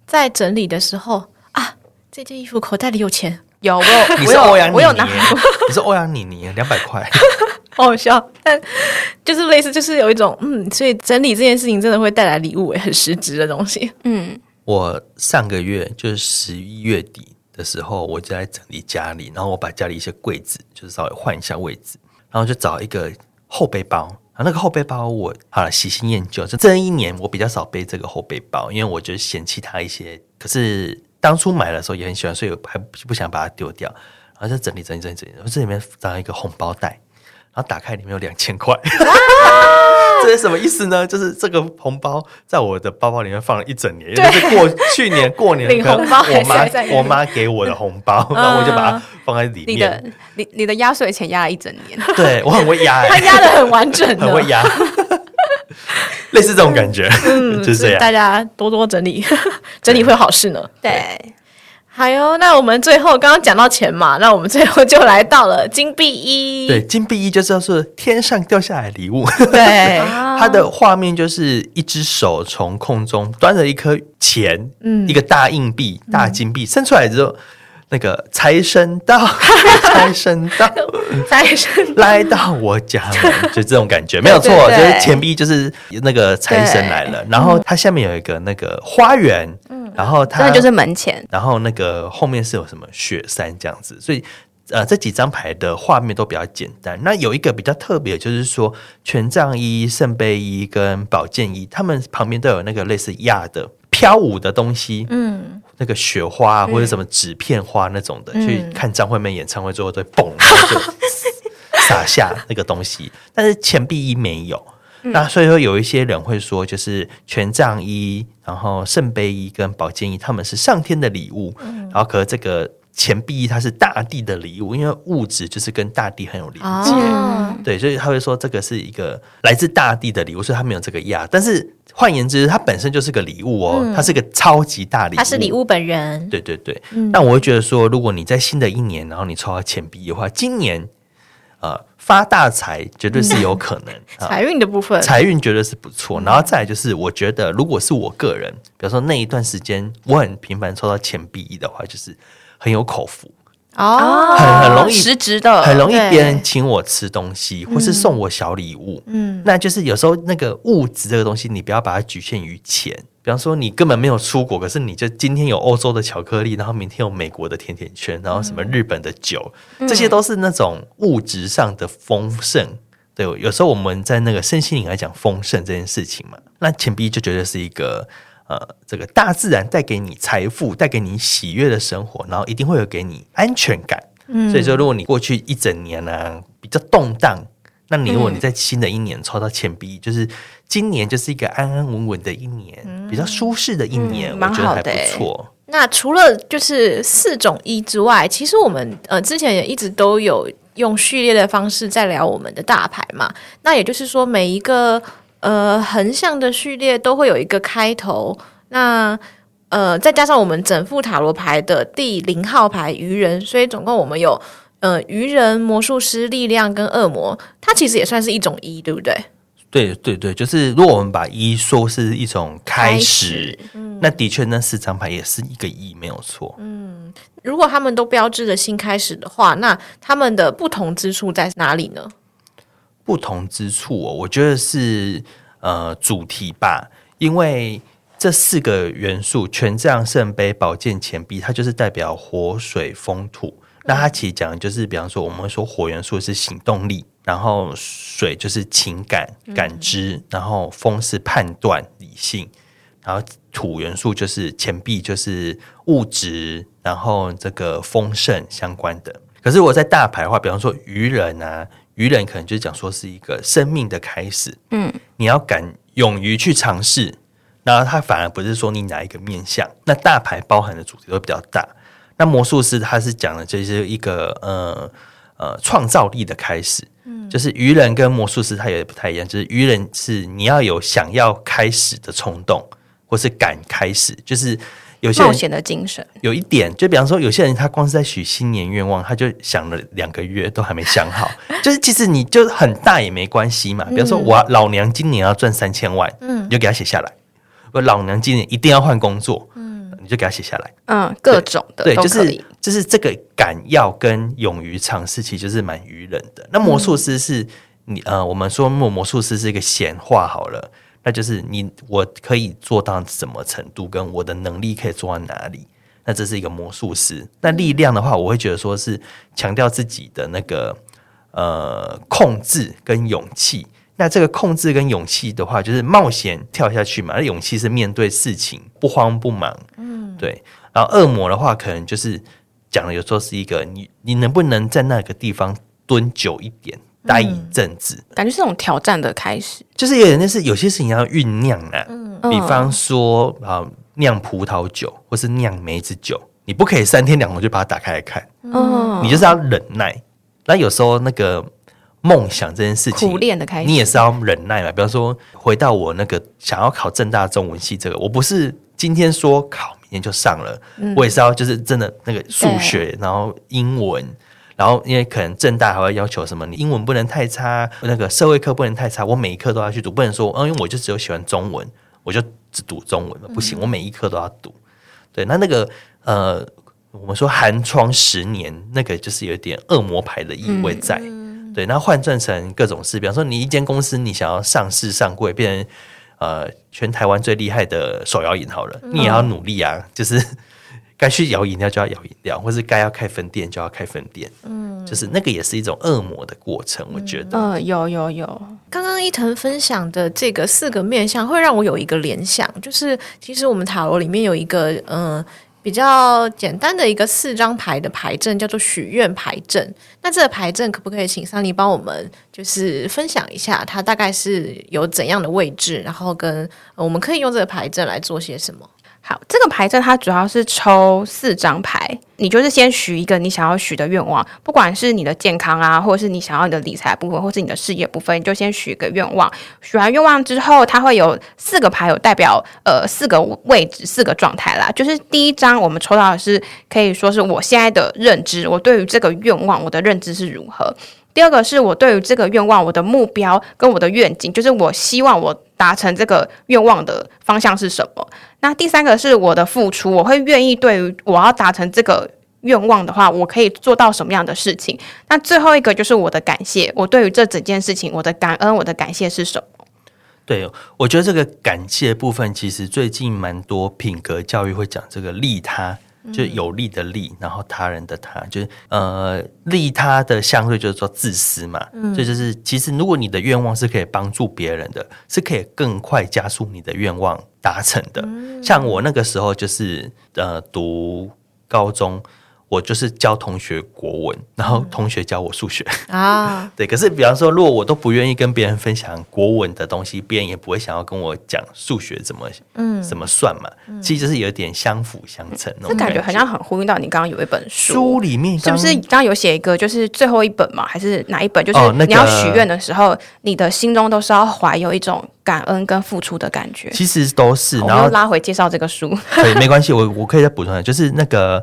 在整理的时候啊，这件衣服口袋里有钱，有我有，你是欧阳，我有拿过，你是欧阳妮妮，两百块。好笑，但就是类似，就是有一种嗯，所以整理这件事情真的会带来礼物，很实质的东西。嗯，我上个月就是十一月底的时候，我就在整理家里，然后我把家里一些柜子就是稍微换一下位置，然后就找一个后背包。然后那个后背包我好了，喜新厌旧，就这一年我比较少背这个后背包，因为我就嫌弃它一些。可是当初买的时候也很喜欢，所以我还不想把它丢掉。然后就整理整理整理整理，然后这里面放一个红包袋。然后打开里面有两千块，这是什么意思呢？就是这个红包在我的包包里面放了一整年，也就是过去年过年领红包，我妈 我妈给我的红包，然后我就把它放在里面。你的你你的压岁钱压了一整年，对我很会压，他压的很完整，很会压，类似这种感觉，嗯，就是这样。大家多多整理，整理会好事呢。对。好哟，那我们最后刚刚讲到钱嘛，那我们最后就来到了金币一。对，金币一就是是天上掉下来的礼物。对，它的画面就是一只手从空中端着一颗钱，嗯，一个大硬币、大金币伸出来之后，那个 财神到，财神到，财神来到我家门，就这种感觉 没有错，就是钱币就是那个财神来了，然后它下面有一个那个花园。嗯。然后它就是门前，然后那个后面是有什么雪山这样子，所以呃这几张牌的画面都比较简单。那有一个比较特别，就是说权杖一、圣杯一跟宝剑一，他们旁边都有那个类似亚的飘舞的东西，嗯，那个雪花啊或者什么纸片花那种的，嗯、去看张惠妹演唱会之后都会嘣，就撒下那个东西，但是钱币一没有。那所以说，有一些人会说，就是权杖一，然后圣杯一跟宝剑一，他们是上天的礼物。然后，可是这个钱币一，它是大地的礼物，因为物质就是跟大地很有连接。对，所以他会说这个是一个来自大地的礼物，所以他没有这个亚。但是换言之，它本身就是个礼物哦，它是个超级大礼物，它是礼物本人。对对对。但我会觉得说，如果你在新的一年，然后你抽到钱币的话，今年。呃，发大财绝对是有可能，财运的部分，财运绝对是不错。然后再来就是，我觉得如果是我个人，比如说那一段时间我很频繁抽到钱币一的话，就是很有口福哦，很很容易实质的，很容易别人请我吃东西，或是送我小礼物。嗯，那就是有时候那个物质这个东西，你不要把它局限于钱。比方说，你根本没有出国，可是你就今天有欧洲的巧克力，然后明天有美国的甜甜圈，然后什么日本的酒，嗯、这些都是那种物质上的丰盛。对，有时候我们在那个身心灵来讲丰盛这件事情嘛，那钱币就觉得是一个呃，这个大自然带给你财富、带给你喜悦的生活，然后一定会有给你安全感。嗯、所以说，如果你过去一整年呢、啊、比较动荡。那你如果你在新的一年抽到钱币，嗯、就是今年就是一个安安稳稳的一年，嗯、比较舒适的一年，嗯、我觉得还不错。那除了就是四种一之外，其实我们呃之前也一直都有用序列的方式在聊我们的大牌嘛。那也就是说，每一个呃横向的序列都会有一个开头。那呃再加上我们整副塔罗牌的第零号牌愚人，所以总共我们有。呃，愚人、魔术师、力量跟恶魔，它其实也算是一种一，对不对？对对对，就是如果我们把一说是一种开始，开始嗯、那的确那四张牌也是一个一，没有错。嗯，如果他们都标志着新开始的话，那他们的不同之处在哪里呢？不同之处哦，我觉得是呃主题吧，因为。这四个元素：权杖、圣杯、宝剑、钱币，它就是代表火、水、风、土。那它其实讲的就是，比方说，我们会说火元素是行动力，然后水就是情感、感知，然后风是判断、理性，然后土元素就是钱币，就是物质，然后这个丰盛相关的。可是我在大牌的话，比方说愚人啊，愚人可能就是讲说是一个生命的开始，嗯，你要敢勇于去尝试，然后它反而不是说你哪一个面向，那大牌包含的主题都比较大。那魔术师他是讲的就是一个呃呃创造力的开始，嗯，就是愚人跟魔术师他也不太一样，就是愚人是你要有想要开始的冲动，或是敢开始，就是有些冒险的精神。有一点，就比方说有些人他光是在许新年愿望，他就想了两个月都还没想好，就是其实你就很大也没关系嘛。比方说我老娘今年要赚三千万，嗯，你就给他写下来。我老娘今年一定要换工作，嗯。你就给他写下来，嗯，各种的对，就是就是这个敢要跟勇于尝试，其实就是蛮愚人的。那魔术师是你呃，我们说魔魔术师是一个显化好了，那就是你我可以做到什么程度，跟我的能力可以做到哪里，那这是一个魔术师。那力量的话，我会觉得说是强调自己的那个呃控制跟勇气。那这个控制跟勇气的话，就是冒险跳下去嘛。那勇气是面对事情不慌不忙，嗯，对。然后恶魔的话，可能就是讲的有时候是一个你你能不能在那个地方蹲久一点，待一阵子，嗯，感觉是这种挑战的开始。就是有点那是有些事情要酝酿啊，嗯，比方说啊酿葡萄酒或是酿梅子酒，你不可以三天两头就把它打开来看，嗯，你就是要忍耐。那有时候那个。梦想这件事情，苦练的开始，你也是要忍耐嘛。比方说，回到我那个想要考正大中文系这个，我不是今天说考，明天就上了。嗯、我也是要就是真的那个数学，然后英文，然后因为可能正大还会要求什么，你英文不能太差，那个社会课不能太差。我每一科都要去读，不能说，嗯，因为我就只有喜欢中文，我就只读中文了，不行，我每一科都要读。对，那那个呃，我们说寒窗十年，那个就是有点恶魔牌的意味在。嗯对，那换算成各种事，比方说你一间公司，你想要上市上柜，变成呃全台湾最厉害的手摇饮好了，你也要努力啊，就是该去摇饮料就要摇饮料，或是该要开分店就要开分店，嗯，就是那个也是一种恶魔的过程，我觉得，嗯，有有有，刚刚伊藤分享的这个四个面相，会让我有一个联想，就是其实我们塔罗里面有一个嗯。呃比较简单的一个四张牌的牌阵叫做许愿牌阵。那这个牌阵可不可以请桑尼帮我们就是分享一下，它大概是有怎样的位置，然后跟我们可以用这个牌阵来做些什么？好，这个牌阵它主要是抽四张牌，你就是先许一个你想要许的愿望，不管是你的健康啊，或者是你想要你的理财部分，或是你的事业部分，你就先许一个愿望。许完愿望之后，它会有四个牌，有代表呃四个位置、四个状态啦。就是第一张我们抽到的是可以说是我现在的认知，我对于这个愿望我的认知是如何。第二个是我对于这个愿望，我的目标跟我的愿景，就是我希望我达成这个愿望的方向是什么。那第三个是我的付出，我会愿意对于我要达成这个愿望的话，我可以做到什么样的事情。那最后一个就是我的感谢，我对于这整件事情，我的感恩，我的感谢是什么？对，我觉得这个感谢部分，其实最近蛮多品格教育会讲这个利他。就有利的利，然后他人的他，就是呃利他的相对就是说自私嘛，嗯，所以就是其实如果你的愿望是可以帮助别人的，是可以更快加速你的愿望达成的。嗯，像我那个时候就是呃读高中。我就是教同学国文，然后同学教我数学啊。嗯、对，可是比方说，如果我都不愿意跟别人分享国文的东西，别人也不会想要跟我讲数学怎么嗯怎么算嘛。嗯、其实就是有点相辅相成。这感觉好像很呼应到你刚刚有一本书，书里面是不是刚刚有写一个，就是最后一本嘛，还是哪一本？就是你要许愿的时候，哦那个、你的心中都是要怀有一种感恩跟付出的感觉。其实都是，然后拉回介绍这个书，对，没关系，我我可以再补充一下，就是那个。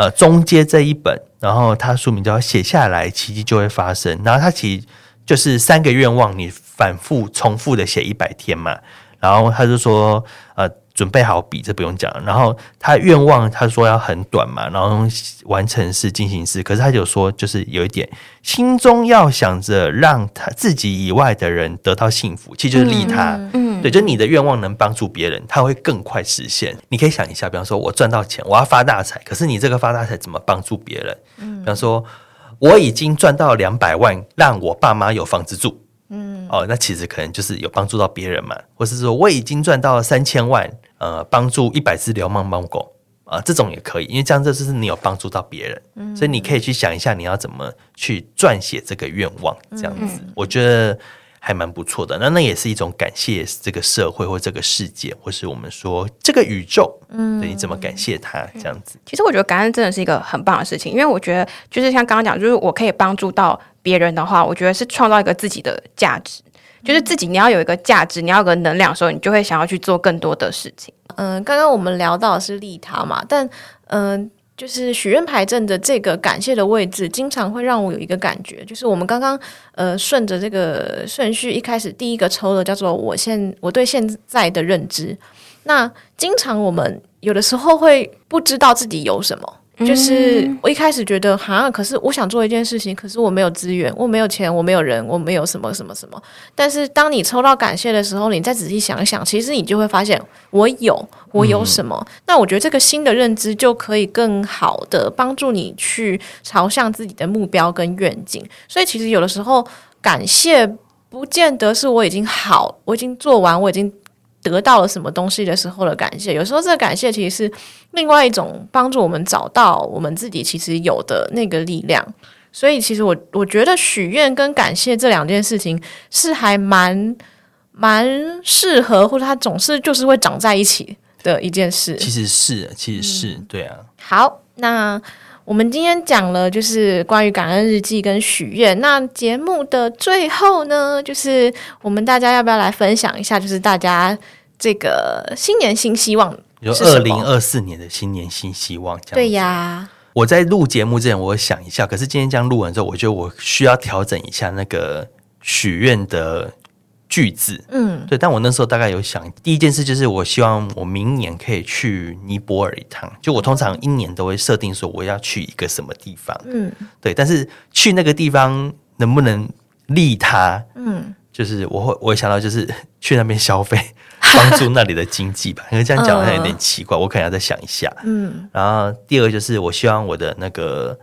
呃，中间这一本，然后他书名叫“写下来，奇迹就会发生”。然后他其实就是三个愿望，你反复重复的写一百天嘛。然后他就说，呃，准备好笔，这不用讲。然后他愿望，他说要很短嘛，然后完成式进行式。可是他就说，就是有一点，心中要想着让他自己以外的人得到幸福，其实就是利他。嗯。对，就你的愿望能帮助别人，他会更快实现。你可以想一下，比方说我赚到钱，我要发大财，可是你这个发大财怎么帮助别人？嗯，比方说我已经赚到两百万，让我爸妈有房子住。嗯，哦，那其实可能就是有帮助到别人嘛，或是说我已经赚到了三千万，呃，帮助一百只流浪猫狗。啊，这种也可以，因为这样这就是你有帮助到别人，嗯，所以你可以去想一下你要怎么去撰写这个愿望，这样子，嗯，我觉得还蛮不错的。那那也是一种感谢这个社会或这个世界，或是我们说这个宇宙，嗯，你怎么感谢他这样子？其实我觉得感恩真的是一个很棒的事情，因为我觉得就是像刚刚讲，就是我可以帮助到别人的话，我觉得是创造一个自己的价值，就是自己你要有一个价值，你要有个能量的时候，你就会想要去做更多的事情。嗯，刚刚我们聊到的是利他嘛，但嗯，就是许愿牌阵的这个感谢的位置，经常会让我有一个感觉，就是我们刚刚呃顺着这个顺序，一开始第一个抽的叫做我现我对现在的认知，那经常我们有的时候会不知道自己有什么。就是我一开始觉得哈，可是我想做一件事情，可是我没有资源，我没有钱，我没有人，我没有什么什么什么。但是当你抽到感谢的时候，你再仔细想一想，其实你就会发现我有，我有什么。嗯。那我觉得这个新的认知就可以更好的帮助你去朝向自己的目标跟愿景。所以其实有的时候感谢不见得是我已经好，我已经做完，我已经。得到了什么东西的时候的感谢，有时候这个感谢其实是另外一种帮助我们找到我们自己其实有的那个力量。所以，其实我我觉得许愿跟感谢这两件事情是还蛮蛮适合，或者它总是就是会长在一起的一件事。其实是，其实是、嗯、对啊。好，那我们今天讲了就是关于感恩日记跟许愿。那节目的最后呢，就是我们大家要不要来分享一下，就是大家。这个新年新希望，有二零二四年的新年新希望，这样对呀。我在录节目之前，我想一下，可是今天这样录完之后，我觉得我需要调整一下那个许愿的句子。嗯，对。但我那时候大概有想，第一件事就是我希望我明年可以去尼泊尔一趟。就我通常一年都会设定说我要去一个什么地方。嗯，对。但是去那个地方能不能利他？嗯，就是我会我会想到就是去那边消费。帮助那里的经济吧，因为这样讲好像有点奇怪，我可能要再想一下。嗯，然后第二就是我希望我的那个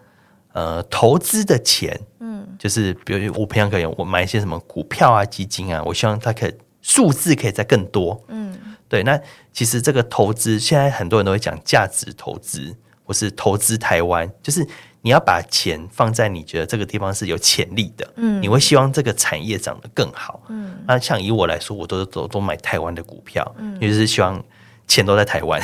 呃投资的钱，嗯，就是比如我平常可以我买一些什么股票啊、基金啊，我希望它可以数字可以再更多。嗯，对，那其实这个投资现在很多人都会讲价值投资，或是投资台湾，就是。你要把钱放在你觉得这个地方是有潜力的，嗯，你会希望这个产业长得更好，嗯，那像以我来说，我都都都买台湾的股票，嗯，也就是希望钱都在台湾，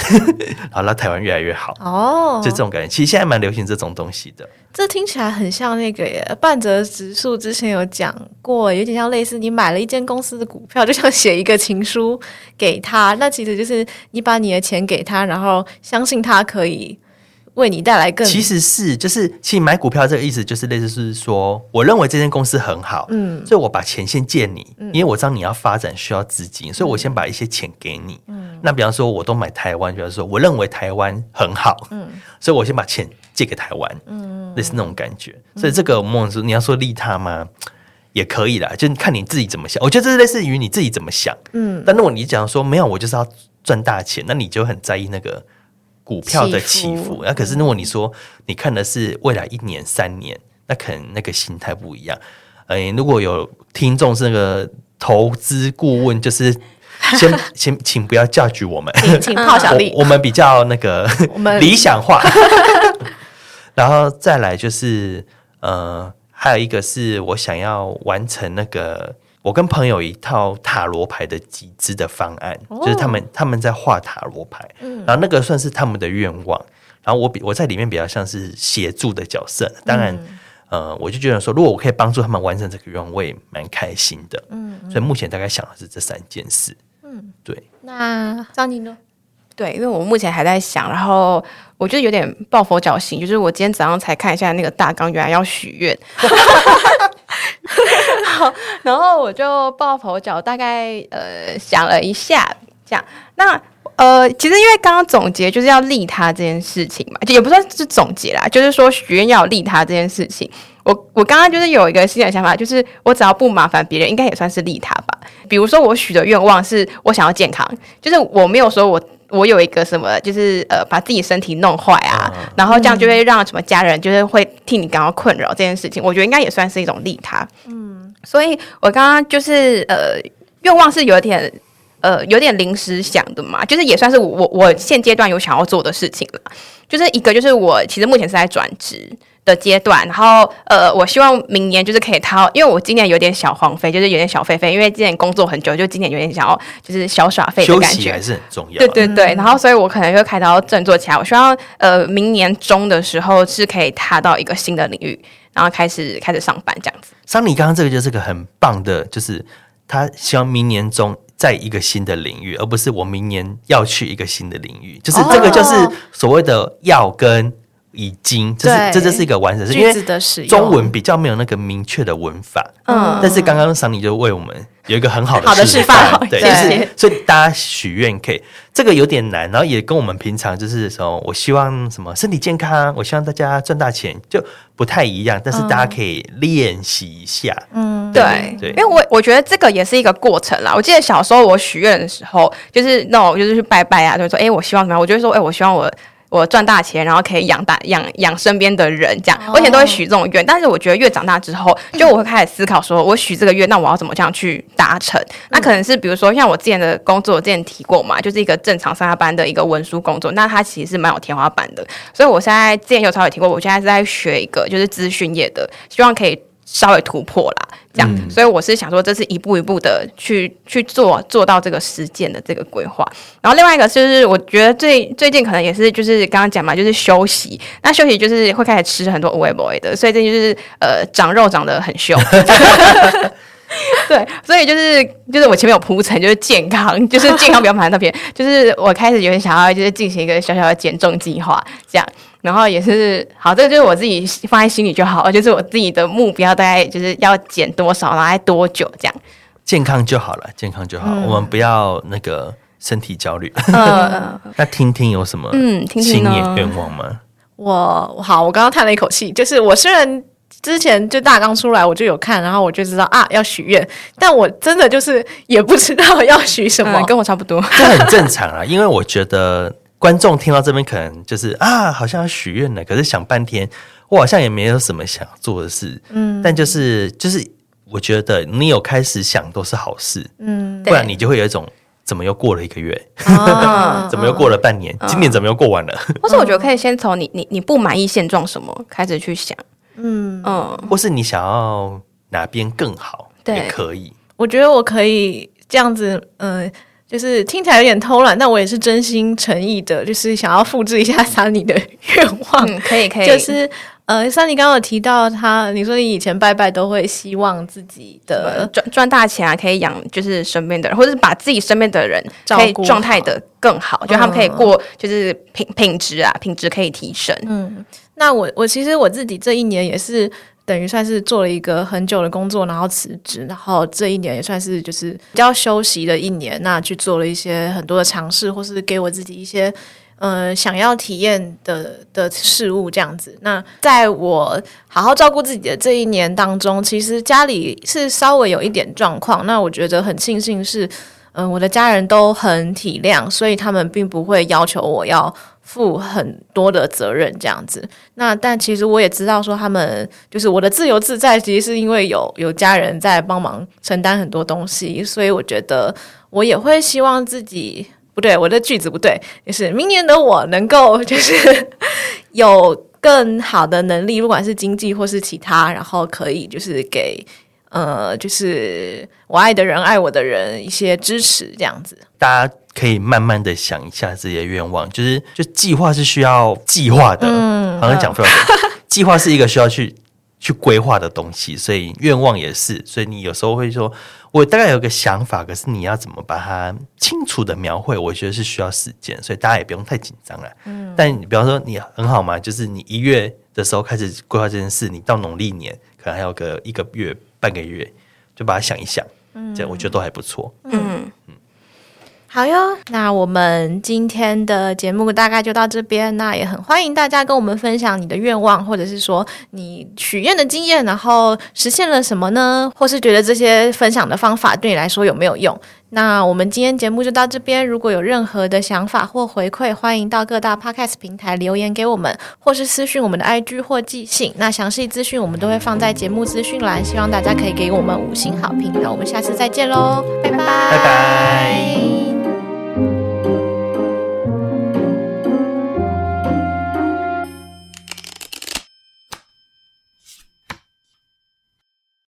然后让台湾越来越好，哦，就这种感觉。其实现在蛮流行这种东西的，这听起来很像那个耶，半泽直树之前有讲过，有点像类似你买了一间公司的股票，就像写一个情书给他，那其实就是你把你的钱给他，然后相信他可以。为你带来更，其实是就是，其实买股票这个意思就是类似是说，我认为这间公司很好，嗯，所以我把钱先借你，嗯，因为我知道你要发展需要资金，所以我先把一些钱给你，嗯，那比方说我都买台湾，比方说我认为台湾很好，嗯，所以我先把钱借给台湾，嗯，类似那种感觉，所以这个梦是你要说利他吗？也可以啦，就看你自己怎么想，我觉得这是类似于你自己怎么想，嗯，但如果你讲说没有，我就是要赚大钱，那你就很在意那个。股票的起伏，那、啊、可是如果你说你看的是未来一年、三年，那可能那个心态不一样。哎，如果有听众是那个投资顾问，就是先 先请不要教育我们，请泡小丽，我，我们比较那个 理想化。然后再来就是呃，还有一个是我想要完成那个。我跟朋友一套塔罗牌的集资的方案，哦、就是他们他们在画塔罗牌，嗯，然后那个算是他们的愿望，然后我比我在里面比较像是协助的角色。当然，嗯、呃，我就觉得说，如果我可以帮助他们完成这个愿望，我也蛮开心的。嗯，所以目前大概想的是这三件事。嗯，对。那张宁呢？对，因为我目前还在想，然后我觉得有点抱佛脚型，就是我今天早上才看一下那个大纲，原来要许愿。好，然后我就抱佛脚，大概呃想了一下，这样。那呃，其实因为刚刚总结就是要利他这件事情嘛，也不算是总结啦，就是说许愿要利他这件事情。我我刚刚就是有一个新的想法，就是我只要不麻烦别人，应该也算是利他吧。比如说我许的愿望是我想要健康，就是我没有说我我有一个什么，就是呃把自己身体弄坏啊，嗯、然后这样就会让什么家人就是会替你感到困扰这件事情，我觉得应该也算是一种利他。嗯，所以我刚刚就是呃愿望是有点呃有点临时想的嘛，就是也算是我我现阶段有想要做的事情了，就是一个就是我其实目前是在转职。的阶段，然后呃，我希望明年就是可以掏，因为我今年有点小荒废，就是有点小废废，因为今年工作很久，就今年有点想要就是小耍废的感觉，休息还是很重要。对对对，然后所以我可能就开刀振作起来。我希望呃，明年中的时候是可以踏到一个新的领域，然后开始开始上班这样子。桑尼刚刚这个就是个很棒的，就是他希望明年中在一个新的领域，而不是我明年要去一个新的领域，就是这个就是所谓的要跟。已经，这是这就是一个完整，是因为中文比较没有那个明确的文法。嗯，但是刚刚桑尼就为我们有一个很好的示范，对，就是所以大家许愿可以，这个有点难，然后也跟我们平常就是说，我希望什么身体健康，我希望大家赚大钱，就不太一样。但是大家可以练习一下，嗯，对对，因为我我觉得这个也是一个过程啦。我记得小时候我许愿的时候，就是那种就是去拜拜啊，就是说，哎，我希望怎么样？我就会说，哎，我希望我。我赚大钱，然后可以养大养养身边的人，这样。我以前都会许这种愿，但是我觉得越长大之后，就我会开始思考说，我许这个愿，那我要怎么这样去达成？那可能是比如说像我之前的工作，我之前提过嘛，就是一个正常上下班的一个文书工作，那它其实是蛮有天花板的。所以我现在之前有稍微提过，我现在是在学一个就是资讯业的，希望可以。稍微突破啦，这样，嗯、所以我是想说，这是一步一步的去去做做到这个实践的这个规划。然后另外一个就是，我觉得最最近可能也是就是刚刚讲嘛，就是休息。那休息就是会开始吃很多 o 味 boy 的，所以这就是呃长肉长得很凶。对，所以就是就是我前面有铺陈，就是健康，就是健康不要排那边，就是我开始有点想要就是进行一个小小的减重计划，这样。然后也是好，这个就是我自己放在心里就好了，就是我自己的目标大概就是要减多少，然后多久这样。健康就好了，健康就好，嗯、我们不要那个身体焦虑。嗯、那听听有什么嗯新年愿望吗？我好，我刚刚叹了一口气，就是我虽然之前就大纲出来我就有看，然后我就知道啊要许愿，但我真的就是也不知道要许什么，嗯、跟我差不多。这很正常啊，因为我觉得。观众听到这边可能就是啊，好像要许愿了，可是想半天，我好像也没有什么想做的事。嗯，但就是就是，我觉得你有开始想都是好事。嗯，不然你就会有一种怎么又过了一个月，啊、怎么又过了半年，啊、今年怎么又过完了？或是我觉得可以先从你你你不满意现状什么开始去想。嗯嗯，或是你想要哪边更好，对也可以。我觉得我可以这样子，嗯、呃。就是听起来有点偷懒，但我也是真心诚意的，就是想要复制一下桑尼的愿望。嗯，可以可以。就是呃，桑尼刚刚有提到他，你说你以前拜拜都会希望自己的赚赚大钱啊，可以养就是身边的人，或者是把自己身边的人照顾状态的更好，好就他们可以过就是品品质啊，品质可以提升。嗯，那我我其实我自己这一年也是。等于算是做了一个很久的工作，然后辞职，然后这一年也算是就是比较休息的一年，那去做了一些很多的尝试，或是给我自己一些呃想要体验的的事物这样子。那在我好好照顾自己的这一年当中，其实家里是稍微有一点状况，那我觉得很庆幸是，嗯、我的家人都很体谅，所以他们并不会要求我要。负很多的责任这样子，那但其实我也知道说他们就是我的自由自在，其实是因为有有家人在帮忙承担很多东西，所以我觉得我也会希望自己不对，我的句子不对，就是明年的我能够就是 有更好的能力，不管是经济或是其他，然后可以就是给呃就是我爱的人爱我的人一些支持这样子。大家。可以慢慢的想一下自己的愿望，就是就计划是需要计划的，嗯，好像讲错了，计划是一个需要去去规划的东西，所以愿望也是，所以你有时候会说，我大概有个想法，可是你要怎么把它清楚的描绘，我觉得是需要时间，所以大家也不用太紧张了，嗯，但你比方说你很好嘛，就是你一月的时候开始规划这件事，你到农历年可能还有个一个月半个月，就把它想一想，嗯，这样我觉得都还不错，嗯。嗯。好哟，那我们今天的节目大概就到这边。那也很欢迎大家跟我们分享你的愿望，或者是说你许愿的经验，然后实现了什么呢？或是觉得这些分享的方法对你来说有没有用？那我们今天节目就到这边。如果有任何的想法或回馈，欢迎到各大 Podcast 平台留言给我们，或是私讯我们的 IG 或寄信。那详细资讯我们都会放在节目资讯栏，希望大家可以给我们五星好评。那我们下次再见喽，拜拜，拜拜。